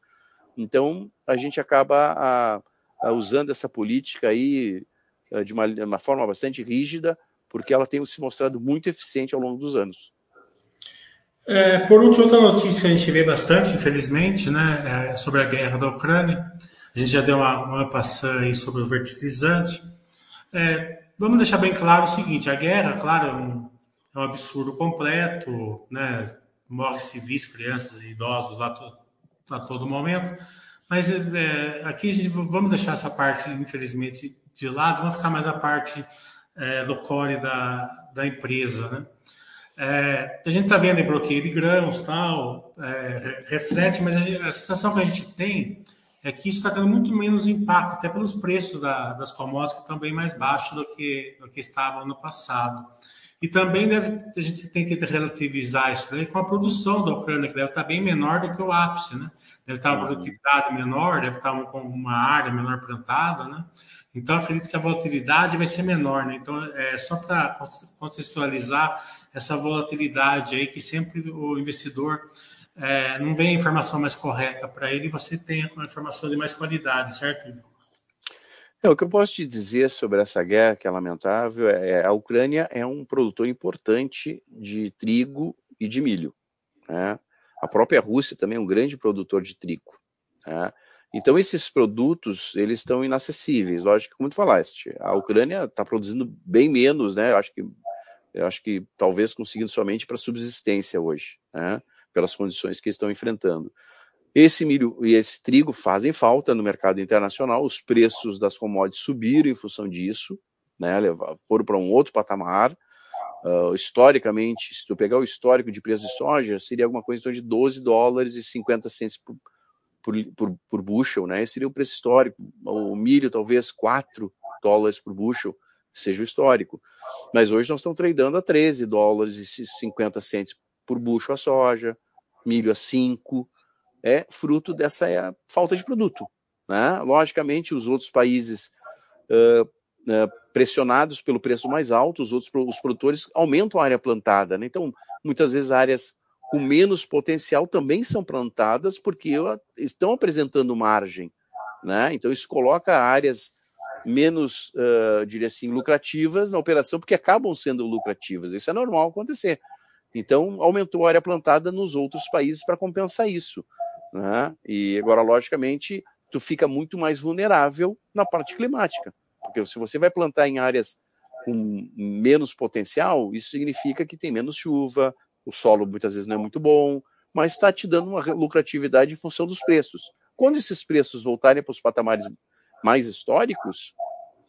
Então, a gente acaba a, a usando essa política aí eh, de uma, uma, forma bastante rígida, porque ela tem se mostrado muito eficiente ao longo dos anos. É, por último, outra notícia que a gente vê bastante, infelizmente, né, é sobre a guerra da Ucrânia. A gente já deu uma, uma passada aí sobre o verticalizante. É, vamos deixar bem claro o seguinte: a guerra, claro, é um, é um absurdo completo, né? Morre civis, crianças e idosos lá a todo momento. Mas é, aqui a gente, vamos deixar essa parte, infelizmente, de lado, vamos ficar mais a parte é, do core da, da empresa, né? É, a gente está vendo em bloqueio de grãos, tal, é, reflete, mas a, a, sensação que a gente tem é que isso está tendo muito menos impacto, até pelos preços da, das commodities que estão bem mais baixos do que, do que estavam no passado. E também deve, a gente tem que relativizar isso daí com a produção da Ucrânia, que deve estar bem menor do que o ápice, né? Deve estar uma produtividade menor, deve estar com uma área menor plantada, né? Então, acredito que a volatilidade vai ser menor, né? Então, é só para contextualizar essa volatilidade aí que sempre o investidor é, não vem a informação mais correta para ele, você tem a informação de mais qualidade, certo? É, o que eu posso te dizer sobre essa guerra que é lamentável é, é a Ucrânia é um produtor importante de trigo e de milho. Né? A própria Rússia também é um grande produtor de trigo. Né? Então esses produtos eles estão inacessíveis. Lógico, como tu falaste, a Ucrânia está produzindo bem menos, né? Acho que acho que talvez conseguindo somente para subsistência hoje, né? Pelas condições que estão enfrentando. Esse milho e esse trigo fazem falta no mercado internacional, os preços das commodities subiram em função disso, né, foram para um outro patamar. Uh, historicamente, se tu pegar o histórico de preço de soja, seria alguma coisa de 12 dólares e 50 centos por, por, por, por bushel, né? Esse seria o preço histórico. O milho, talvez 4 dólares por bushel, seja o histórico. Mas hoje nós estamos tradando a 13 dólares e 50 centos por bushel a soja, milho a 5, é fruto dessa é, falta de produto. Né? Logicamente, os outros países uh, pressionados pelo preço mais alto, os outros os produtores aumentam a área plantada. Né? Então, muitas vezes áreas com menos potencial também são plantadas porque estão apresentando margem. Né? Então, isso coloca áreas menos, uh, diria assim, lucrativas na operação, porque acabam sendo lucrativas. Isso é normal acontecer. Então, aumentou a área plantada nos outros países para compensar isso. Né? E agora, logicamente, tu fica muito mais vulnerável na parte climática, porque se você vai plantar em áreas com menos potencial, isso significa que tem menos chuva, o solo muitas vezes não é muito bom, mas está te dando uma lucratividade em função dos preços. Quando esses preços voltarem para os patamares mais históricos,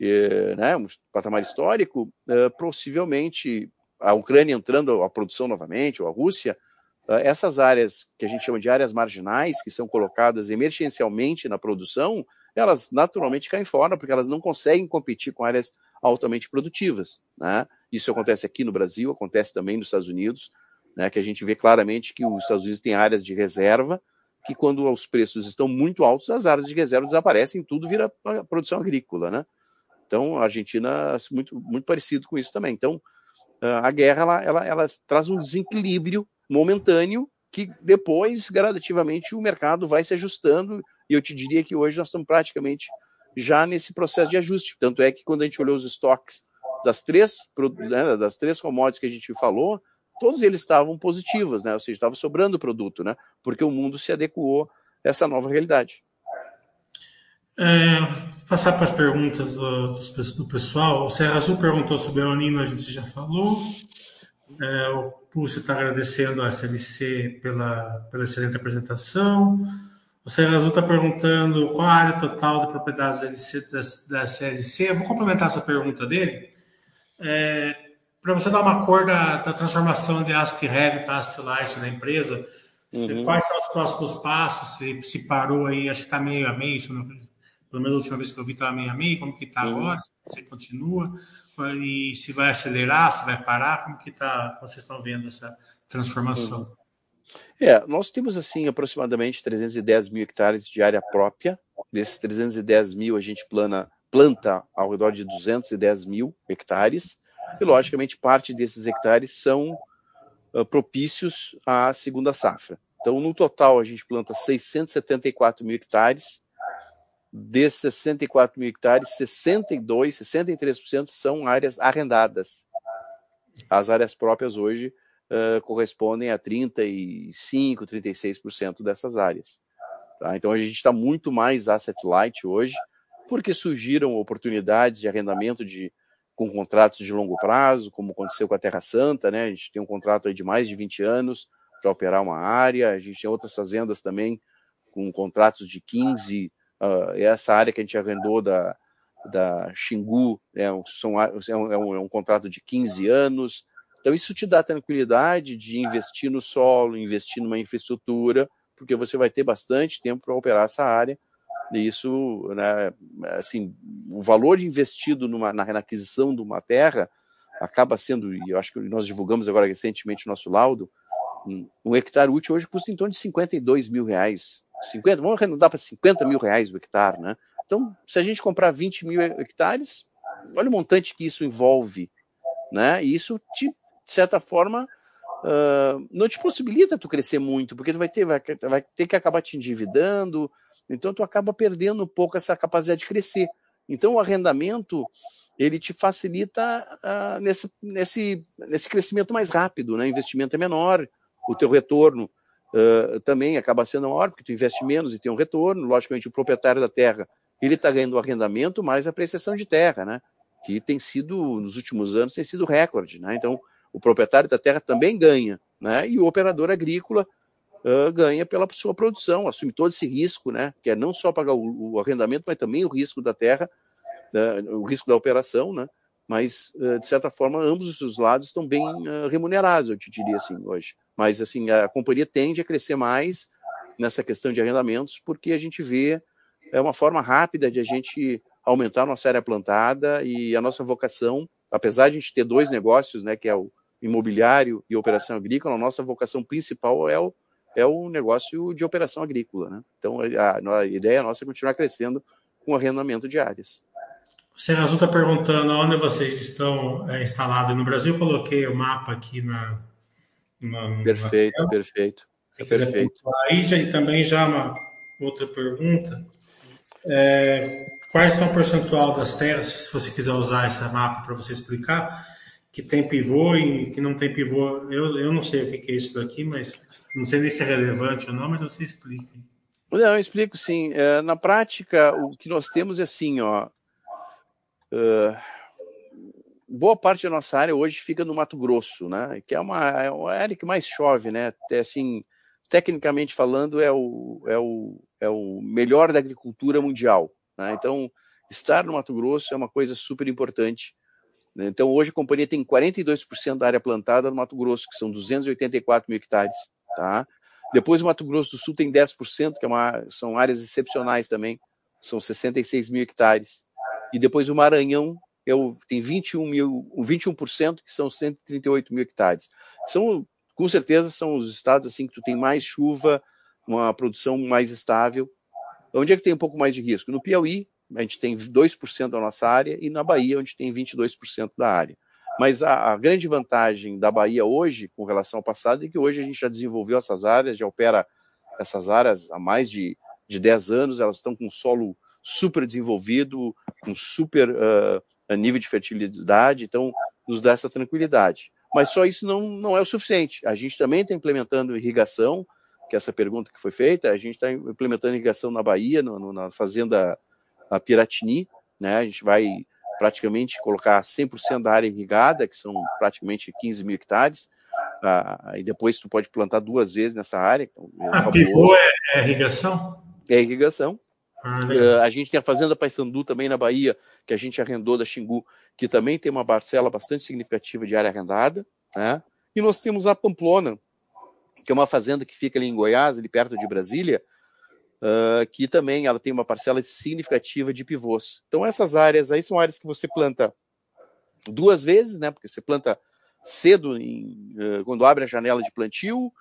eh, né, um patamar histórico, eh, possivelmente a Ucrânia entrando a produção novamente, ou a Rússia, ah, essas áreas que a gente chama de áreas marginais, que são colocadas emergencialmente na produção, elas naturalmente caem fora, porque elas não conseguem competir com áreas altamente produtivas. Né? Isso acontece aqui no Brasil, acontece também nos Estados Unidos, né, que a gente vê claramente que os Estados Unidos têm áreas de reserva, que quando os preços estão muito altos, as áreas de reserva desaparecem, tudo vira produção agrícola. Né? Então, a Argentina é muito, muito parecido com isso também. Então, ah, a guerra ela, ela, ela traz um desequilíbrio momentâneo que depois, gradativamente, o mercado vai se ajustando. E eu te diria que hoje nós estamos praticamente já nesse processo de ajuste. Tanto é que quando a gente olhou os estoques das três, né, das três commodities que a gente falou, todos eles estavam positivos, né? Ou seja, estava sobrando produto, né? Porque o mundo se adequou a essa nova realidade. É, passar para as perguntas do, do pessoal. O Serra Azul perguntou sobre o Nino, a gente já falou. É, o Pulse está agradecendo a SLC pela, pela excelente apresentação. O Azul está perguntando qual a área total de propriedades LC, da, da CLC. Eu vou complementar essa pergunta dele. É, para você dar uma cor da, da transformação de Ast Heavy para Ast Light na empresa, uhum. quais são os próximos passos? Se, se parou aí, acho que está meio a meio, pelo menos a última vez que eu vi estava meio a meio, como que está uhum. agora? Se você continua? e se vai acelerar, se vai parar, como que tá, como vocês estão vendo essa transformação? Uhum. É, nós temos assim aproximadamente 310 mil hectares de área própria. Desses 310 mil a gente plana, planta ao redor de 210 mil hectares e logicamente parte desses hectares são uh, propícios à segunda safra. Então no total a gente planta 674 mil hectares Desses 64 mil hectares, 62, 63% são áreas arrendadas. As áreas próprias hoje uh, correspondem a 35, 36% dessas áreas. Tá? Então a gente está muito mais asset light hoje, porque surgiram oportunidades de arrendamento de, com contratos de longo prazo, como aconteceu com a Terra Santa, né? A gente tem um contrato de mais de 20 anos para operar uma área, a gente tem outras fazendas também com contratos de 15, uh, essa área que a gente arrendou da, da Xingu é um, são, é, um, é, um, é um contrato de 15 anos. Então, isso te dá tranquilidade de investir no solo, investir numa infraestrutura, porque você vai ter bastante tempo para operar essa área. E isso, né, assim, o valor investido numa, na, na aquisição de uma terra acaba sendo, e eu acho que nós divulgamos agora recentemente o nosso laudo, um hectare útil hoje custa em torno de 52 mil reais. 50, vamos arredondar para 50 mil reais o hectare, né? Então, se a gente comprar 20 mil hectares, olha o montante que isso envolve, né? E isso, te, de certa forma, uh, não te possibilita tu crescer muito, porque tu vai ter, vai, vai ter que acabar te endividando, então tu acaba perdendo um pouco essa capacidade de crescer. Então, o arrendamento ele te facilita uh, nesse, nesse, nesse crescimento mais rápido, né? O investimento é menor, o teu retorno uh, também acaba sendo maior, porque tu investe menos e tem um retorno. Logicamente, o proprietário da terra ele está ganhando o arrendamento mais a apreciação de terra, né? Que tem sido, nos últimos anos, tem sido recorde, né? Então, o proprietário da terra também ganha, né? E o operador agrícola uh, ganha pela sua produção, assume todo esse risco, né? Que é não só pagar o, o arrendamento, mas também o risco da terra, uh, o risco da operação, né? mas de certa forma ambos os lados estão bem remunerados, eu te diria assim hoje. Mas assim a companhia tende a crescer mais nessa questão de arrendamentos porque a gente vê é uma forma rápida de a gente aumentar a nossa área plantada e a nossa vocação, apesar de a gente ter dois negócios, né, que é o imobiliário e operação agrícola, a nossa vocação principal é o, é o negócio de operação agrícola, né? Então a, a ideia nossa é continuar crescendo com arrendamento de áreas. O Senazul está perguntando onde vocês estão é, instalados no Brasil. coloquei o mapa aqui na. na perfeito, na perfeito. É perfeito. Aí já, também já uma outra pergunta. É, quais são o percentual das terras, se você quiser usar esse mapa para você explicar, que tem pivô e que não tem pivô? Eu, eu não sei o que é isso daqui, mas não sei nem se é relevante ou não, mas você explica. Não, eu explico sim. É, na prática, o que nós temos é assim, ó, Uh, boa parte da nossa área hoje fica no Mato Grosso, né? Que é uma, é uma área que mais chove, né? Até assim, tecnicamente falando, é o, é o, é o melhor da agricultura mundial. Né? Então, estar no Mato Grosso é uma coisa super importante. Né? Então, hoje a companhia tem 42% da área plantada no Mato Grosso, que são 284 mil hectares. Tá? Depois, o Mato Grosso do Sul tem 10%, que é uma, são áreas excepcionais também, são 66 mil hectares e depois o Maranhão é o, tem 21 mil, 21%, que são 138 mil hectares. São, com certeza, são os estados assim que tu tem mais chuva, uma produção mais estável. Onde é que tem um pouco mais de risco? No Piauí, a gente tem 2% da nossa área, e na Bahia, onde tem 22% da área. Mas a, a, grande vantagem da Bahia hoje, com relação ao passado, é que hoje a gente já desenvolveu essas áreas, já opera essas áreas há mais de, de 10 anos, elas estão com solo super desenvolvido, com super uh, nível de fertilidade, então nos dá essa tranquilidade. Mas só isso não, não é o suficiente. A gente também está implementando irrigação, que é essa pergunta que foi feita, a gente está implementando irrigação na Bahia, no, no, na fazenda a Piratini, né? A gente vai praticamente colocar 100% da área irrigada, que são praticamente 15 mil hectares, ah, e depois tu pode plantar duas vezes nessa área. Então, é a pivô é, é irrigação? É irrigação. Uh, a gente tem a Fazenda Paysandu também na Bahia, que a gente arrendou da Xingu, que também tem uma parcela bastante significativa de área arrendada. Né? E nós temos a Pamplona, que é uma fazenda que fica ali em Goiás, ali perto de Brasília, uh, que também ela tem uma parcela significativa de pivôs. Então essas áreas aí são áreas que você planta duas vezes, né? Porque você planta cedo, em, uh, quando abre a janela de plantio,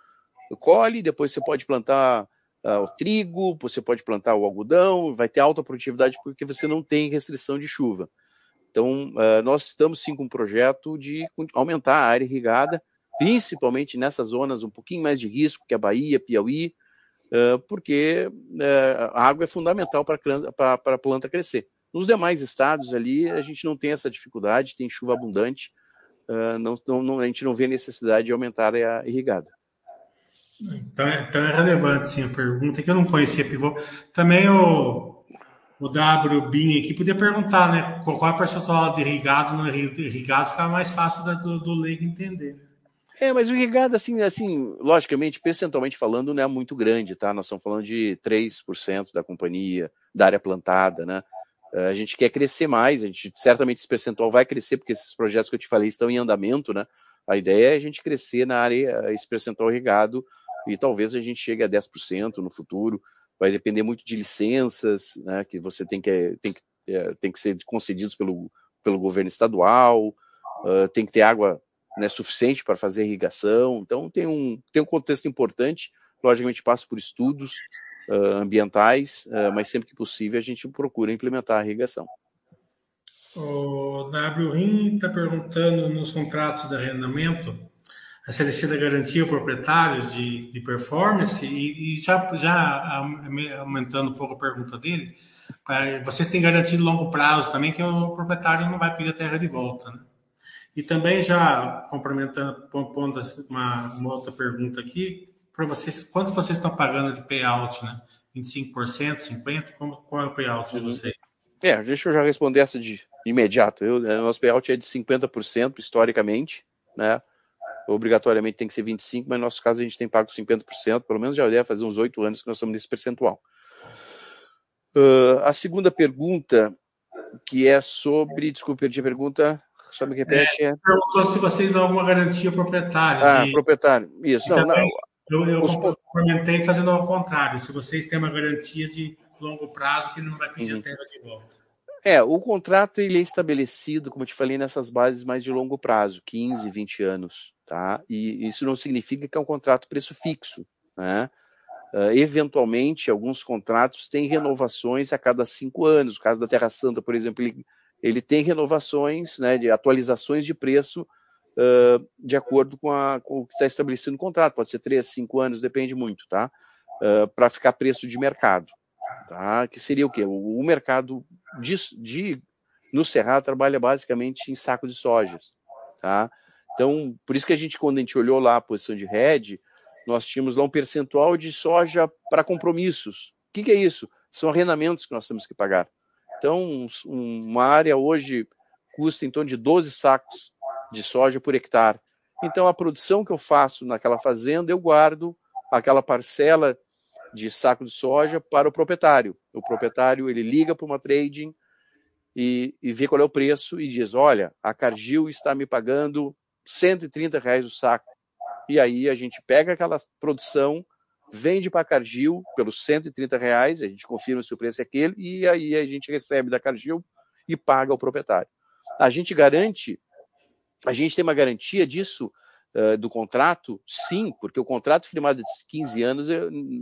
colhe, depois você pode plantar uh, o trigo, você pode plantar o algodão, vai ter alta produtividade porque você não tem restrição de chuva. Então, nós estamos sim com um projeto de aumentar a área irrigada, principalmente nessas zonas um pouquinho mais de risco, que é a Bahia, Piauí, porque a água é fundamental para a planta crescer. Nos demais estados ali, a gente não tem essa dificuldade, tem chuva abundante, não, não, a gente não vê necessidade de aumentar a irrigada. Então, então é relevante sim a pergunta, que eu não conhecia pivô. Também o, o W Bin aqui podia perguntar, né? Qual é a percentual de irrigado no irrigado fica mais fácil do, do leigo entender. É, mas o irrigado, assim, assim, logicamente, percentualmente falando, não é muito grande, tá? Nós estamos falando de 3% da companhia, da área plantada, né? Eh, a gente quer crescer mais, a gente certamente esse percentual vai crescer, porque esses projetos que eu te falei estão em andamento, né? A ideia é a gente crescer na área, esse percentual irrigado, e talvez a gente chegue a 10% no futuro. Vai depender muito de licenças, né? Que você tem que, tem que, é, tem que ser concedidos pelo, pelo governo estadual, uh, tem que ter água né, suficiente para fazer irrigação. Então, tem um, tem um contexto importante. Logicamente, passa por estudos uh, ambientais, uh, mas sempre que possível a gente procura implementar a irrigação. O W. Rim está perguntando nos contratos de arrendamento a selecida garantia ao proprietário de, de performance e, e, já, já aumentando um pouco a pergunta dele, vocês têm garantia de longo prazo também que o proprietário não vai pedir a terra de volta, né? E também já complementando, pondo uma, uma outra pergunta aqui, para vocês, quanto vocês estão pagando de payout, né? 25%, 50%? Como, qual é o payout de uhum. vocês? É, deixa eu já responder essa de imediato. Eu, né, nosso payout é de 50% historicamente, né? Obrigatoriamente tem que ser 25%, mas no nosso caso a gente tem pago 50%, pelo menos já deve fazer uns oito anos que nós estamos nesse percentual. Uh, a segunda pergunta, que é sobre. Desculpe, perdi a pergunta. Só me repete. É, é... Perguntou se vocês dão alguma garantia proprietária. Ah, de... proprietário. Isso. Não, também, não, eu, eu os... complementei fazendo ao contrário. Se vocês têm uma garantia de longo prazo, que não vai pedir uhum. a terra de volta. É, o contrato ele é estabelecido, como eu te falei, nessas bases mais de longo prazo, 15, 20 anos, tá? E isso não significa que é um contrato preço fixo, né? Uh, eventualmente, alguns contratos têm renovações a cada cinco anos. O caso da Terra Santa, por exemplo, ele ele tem renovações, né, de atualizações de preço uh, de acordo com, a, com, o que está estabelecido no contrato, pode ser três, cinco anos, depende muito, tá? Uh, para ficar preço de mercado, tá? Que seria o quê? O, o mercado de, de, no Cerrado trabalha basicamente em saco de sojas, tá? Então, por isso que a gente, quando a gente olhou lá a posição de RED, nós tínhamos lá um percentual de soja para compromissos. O que, que é isso? São arrendamentos que nós temos que pagar. Então, uma área hoje custa em torno de 12 sacos de soja por hectare. Então, a produção que eu faço naquela fazenda, eu guardo aquela parcela de saco de soja para o proprietário. O proprietário ele liga para uma trading e, e vê qual é o preço e diz: Olha, a Cargill está me pagando 130 reais o saco. E aí a gente pega aquela produção, vende para a Cargill pelos 130 reais, a gente confirma se o preço é aquele, e aí a gente recebe da Cargill e paga ao proprietário. A gente garante, a gente tem uma garantia disso uh, do contrato? Sim, porque o contrato firmado de 15 anos,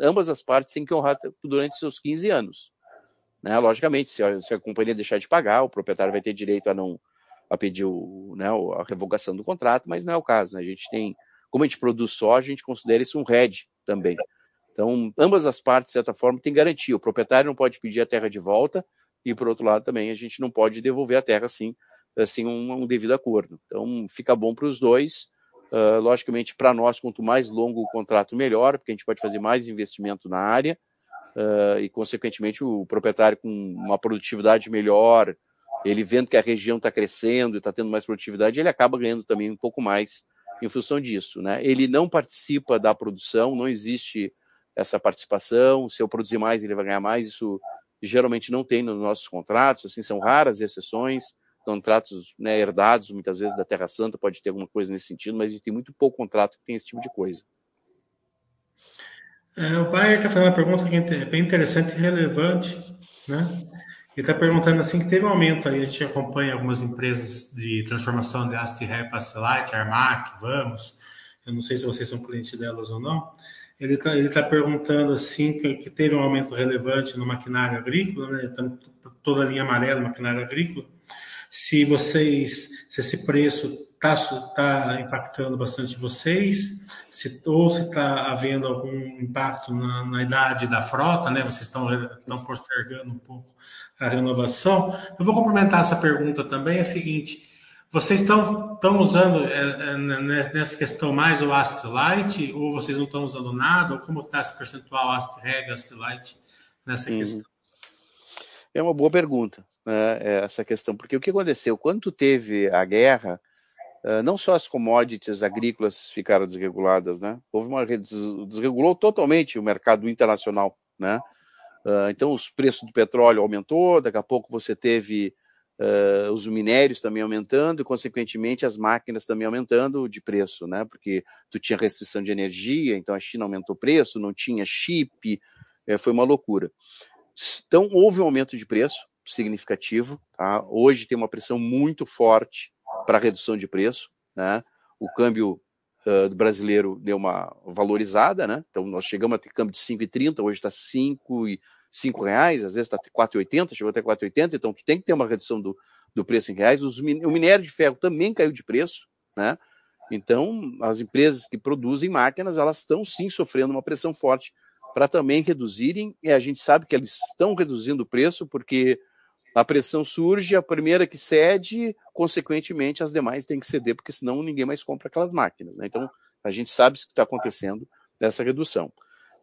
ambas as partes têm que honrar durante seus 15 anos. Né? Logicamente, se a, se a companhia deixar de pagar, o proprietário vai ter direito a não a pedir o, né, a revogação do contrato, mas não é o caso. Né? A gente tem, como a gente produz soja, a gente considera isso um RED também. Então, ambas as partes, de certa forma, têm garantia. O proprietário não pode pedir a terra de volta e, por outro lado, também a gente não pode devolver a terra sem, assim, um, um devido acordo. Então, fica bom para os dois. Uh, logicamente, para nós, quanto mais longo o contrato, melhor, porque a gente pode fazer mais investimento na área uh, e, consequentemente, o proprietário com uma produtividade melhor, ele vendo que a região está crescendo e está tendo mais produtividade, ele acaba ganhando também um pouco mais em função disso. Né? Ele não participa da produção, não existe essa participação. Se eu produzir mais, ele vai ganhar mais. Isso geralmente não tem nos nossos contratos, assim, são raras exceções. Contratos né, herdados, muitas vezes da Terra Santa, pode ter alguma coisa nesse sentido, mas a gente tem muito pouco contrato que tem esse tipo de coisa. É, o pai está fazendo uma pergunta que é bem interessante e relevante, né? Ele está perguntando assim que teve um aumento aí, a gente acompanha algumas empresas de transformação de Ast Rep, Light, Armac, Vamos, eu não sei se vocês são clientes delas ou não, ele está ele tá perguntando assim que, que, teve um aumento relevante no maquinário agrícola, né? toda a linha amarela, maquinário agrícola. Se vocês, se esse preço está tá impactando bastante vocês, se, ou se está havendo algum impacto na, na, idade da frota, né? Vocês estão, estão postergando um pouco a renovação. Eu vou complementar essa pergunta também. É o seguinte: vocês estão, usando é, é, nessa questão mais o Light ou vocês não estão usando nada? Ou como está esse percentual Astreg, Light nessa uhum. questão? É uma boa pergunta, né, essa questão, porque o que aconteceu? Quando teve a guerra, uh, não só as commodities agrícolas ficaram desreguladas, né? Houve uma desregulou totalmente o mercado internacional, né? Uh, então os preços do petróleo aumentou, daqui a pouco você teve uh, os minérios também aumentando e consequentemente as máquinas também aumentando de preço, né? Porque tu tinha restrição de energia, então a China aumentou o preço, não tinha chip, é, foi uma loucura. Então houve um aumento de preço significativo, tá? Hoje tem uma pressão muito forte para redução de preço, né? O câmbio uh, brasileiro deu uma valorizada, né? Então nós chegamos a ter câmbio de 5,30, hoje está 5 e cinco reais, às vezes está 4,80, chegou até 4,80, então tu tem que ter uma redução do, do preço em reais. Os, o minério de ferro também caiu de preço, né? Então, as empresas que produzem máquinas, elas estão sim sofrendo uma pressão forte para também reduzirem, e a gente sabe que eles estão reduzindo o preço porque a pressão surge, a primeira que cede, consequentemente as demais têm que ceder, porque senão ninguém mais compra aquelas máquinas. Né? Então, a gente sabe o que está acontecendo nessa redução.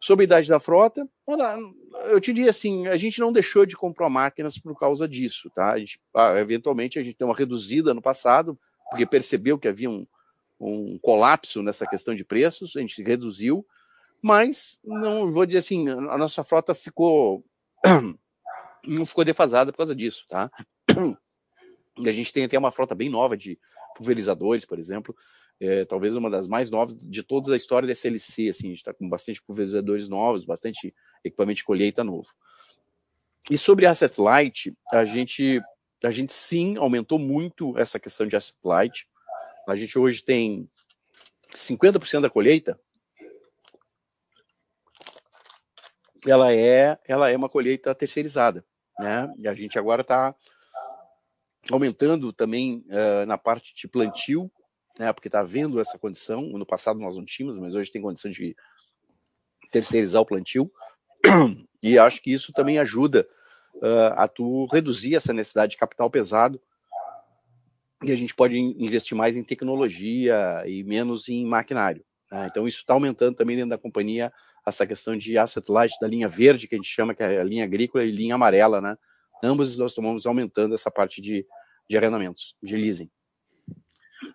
Sobre a idade da frota, eu te diria assim, a gente não deixou de comprar máquinas por causa disso, tá? A gente, ah, eventualmente a gente deu uma reduzida no passado, porque percebeu que havia um, um colapso nessa questão de preços, a gente reduziu, mas não vou dizer assim, a nossa frota ficou não ficou defasada por causa disso, tá? A gente tem até uma frota bem nova de pulverizadores, por exemplo, é, talvez uma das mais novas de toda a história da SLC, assim, a gente está com bastante pulverizadores novos, bastante equipamento de colheita novo. E sobre Asset Light, a gente, a gente sim aumentou muito essa questão de Asset Light. A gente hoje tem 50% da colheita ela é, ela é uma colheita terceirizada, né? E a gente agora está aumentando também uh, na parte de plantio, né? Porque está havendo essa condição. No passado nós não tínhamos, mas hoje tem condição de terceirizar o plantio. E acho que isso também ajuda uh, a tu reduzir essa necessidade de capital pesado e a gente pode investir mais em tecnologia e menos em maquinário. Né? Então isso está aumentando também dentro da companhia essa questão de asset light da linha verde, que a gente chama, que é a linha agrícola, e linha amarela, né? Ambos nós estamos aumentando essa parte de, de arrendamentos, de leasing.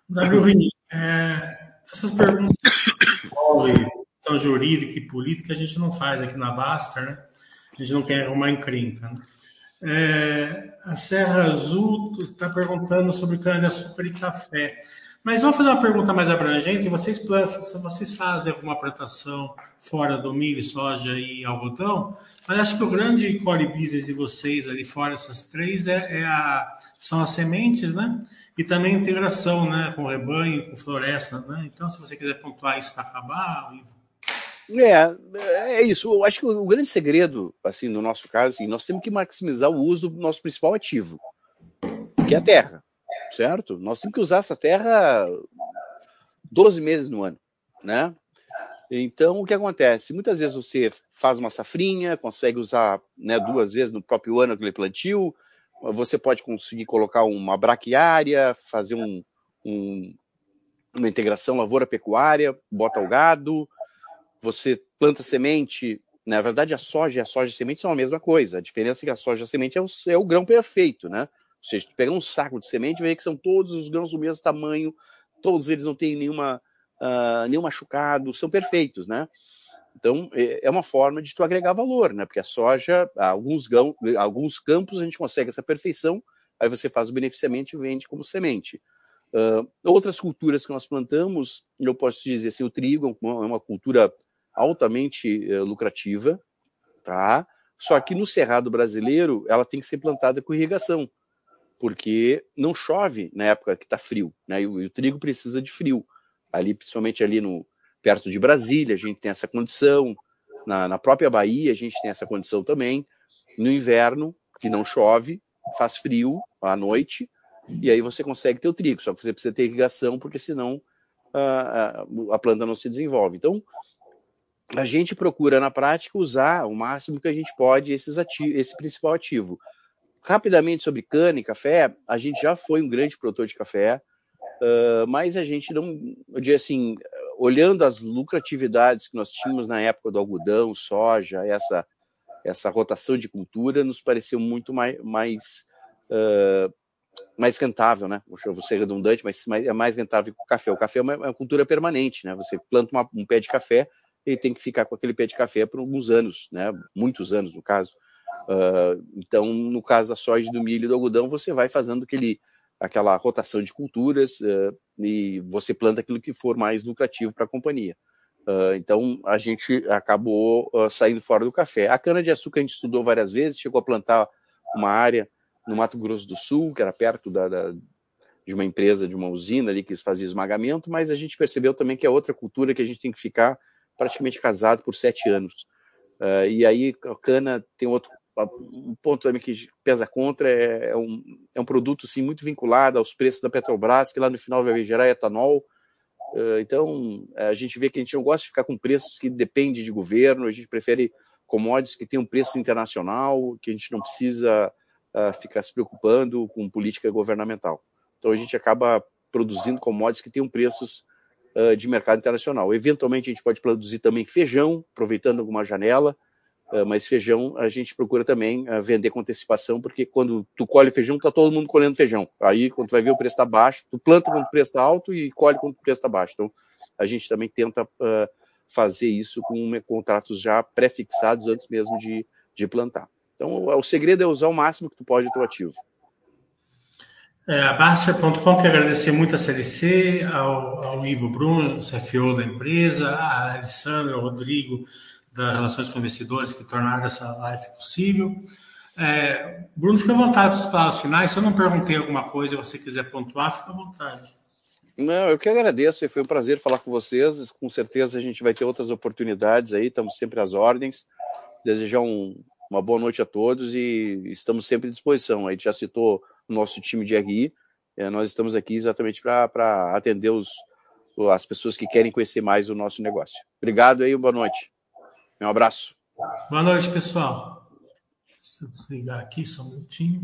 Davi é, essas perguntas de questão jurídica e política a gente não faz aqui na Baster, né? A gente não quer arrumar encrenca, né? É, a Serra Azul está perguntando sobre cana-de-açúcar e café. Mas vamos fazer uma pergunta mais abrangente. Vocês, vocês fazem alguma plantação fora do milho, soja e algodão? Mas acho que o grande core business de vocês ali fora essas três é, é a, são as sementes, né? E também a integração, né? Com rebanho, com floresta, né? Então, se você quiser pontuar isso para acabar, Ivo. É, é isso. Eu acho que o grande segredo, assim, no nosso caso, assim, nós temos que maximizar o uso do nosso principal ativo, que é a terra certo? Nós temos que usar essa terra 12 meses no ano, né? Então, o que acontece? Muitas vezes você faz uma safrinha, consegue usar né, duas vezes no próprio ano aquele plantio, você pode conseguir colocar uma braquiária, fazer um, um, uma integração lavoura-pecuária, bota o gado, você planta semente. Na verdade, a soja e a soja e semente são a mesma coisa. A diferença é que a soja e a semente é o, é o grão perfeito, né? Ou seja, tu pegar um saco de semente e ver que são todos os grãos do mesmo tamanho, todos eles não têm nenhuma, uh, nenhum machucado, são perfeitos, né? Então, é, é uma forma de tu agregar valor, né? Porque a soja, alguns, alguns campos a gente consegue essa perfeição, aí você faz o beneficiamento e vende como semente. Uh, outras culturas que nós plantamos, eu posso dizer assim, o trigo é uma cultura altamente uh, lucrativa, tá? Só que no cerrado brasileiro, ela tem que ser plantada com irrigação porque não chove na época que está frio, né? E o, e o, trigo precisa de frio. Ali, principalmente ali no perto de Brasília, a gente tem essa condição. Na, na própria Bahia, a gente tem essa condição também. No inverno, que não chove, faz frio à noite, e aí você consegue ter o trigo. Só que você precisa ter irrigação, porque senão a, a, a planta não se desenvolve. Então, a gente procura na prática usar o máximo que a gente pode esses esse principal ativo. Rapidamente sobre cana e café, a gente já foi um grande produtor de café, uh, mas a gente não, eu diria assim, olhando as lucratividades que nós tínhamos na época do algodão, soja, essa essa rotação de cultura nos pareceu muito mais, mais uh, mais rentável, né? Vou ser redundante, mas é mais rentável que o café. O café é uma, é uma cultura permanente, né? Você planta uma, um pé de café e tem que ficar com aquele pé de café por alguns anos, né? Muitos anos, no caso. Uh, então, no caso da soja, do milho e do algodão, você vai fazendo aquele, aquela rotação de culturas uh, e você planta aquilo que for mais lucrativo para a companhia. Uh, então, a gente acabou saindo fora do café. A cana-de-açúcar a gente estudou várias vezes, chegou a plantar uma área no Mato Grosso do Sul, que era perto da, da, de uma empresa, de uma usina ali que fazia esmagamento, mas a gente percebeu também que é outra cultura que a gente tem que ficar praticamente casado por sete anos. Uh, e aí a cana tem outro um ponto também que pesa contra é, é, um, é um produto sim muito vinculado aos preços da Petrobras, que lá no final vai gerar etanol. Uh, então a gente vê que a gente não gosta de ficar com preços que dependem de governo, a gente prefere commodities que têm um preço internacional, que a gente não precisa uh, ficar se preocupando com política governamental. Então a gente acaba produzindo commodities que têm preços uh, de mercado internacional. Eventualmente a gente pode produzir também feijão, aproveitando alguma janela, mas feijão a gente procura também vender com antecipação, porque quando tu colhe feijão, tá todo mundo colhendo feijão. Aí quando tu vai ver o preço está baixo, tu planta quando o preço está alto e colhe quando o preço está baixo. Então a gente também tenta fazer isso com contratos já pré-fixados antes mesmo de, de plantar. Então, o segredo é usar o máximo que tu pode do teu ativo. É, a Basfer.com quer agradecer muito a CLC, ao, ao Ivo Bruno, CFO da empresa, a Alessandra, ao Rodrigo, da Relações com Investidores, que tornaram essa live possível. É, Bruno, fica à vontade para os palavras finais. Se eu não perguntei alguma coisa e você quiser pontuar, fica à vontade. Não, eu que agradeço, foi um prazer falar com vocês. Com certeza a gente vai ter outras oportunidades aí, estamos sempre às ordens. Desejar um, uma boa noite a todos e estamos sempre à disposição. A gente já citou o nosso time de RI, é, nós estamos aqui exatamente para atender os, as pessoas que querem conhecer mais o nosso negócio. Obrigado aí, boa noite. Um abraço. Boa noite, pessoal. Deixa eu desligar aqui só um minutinho.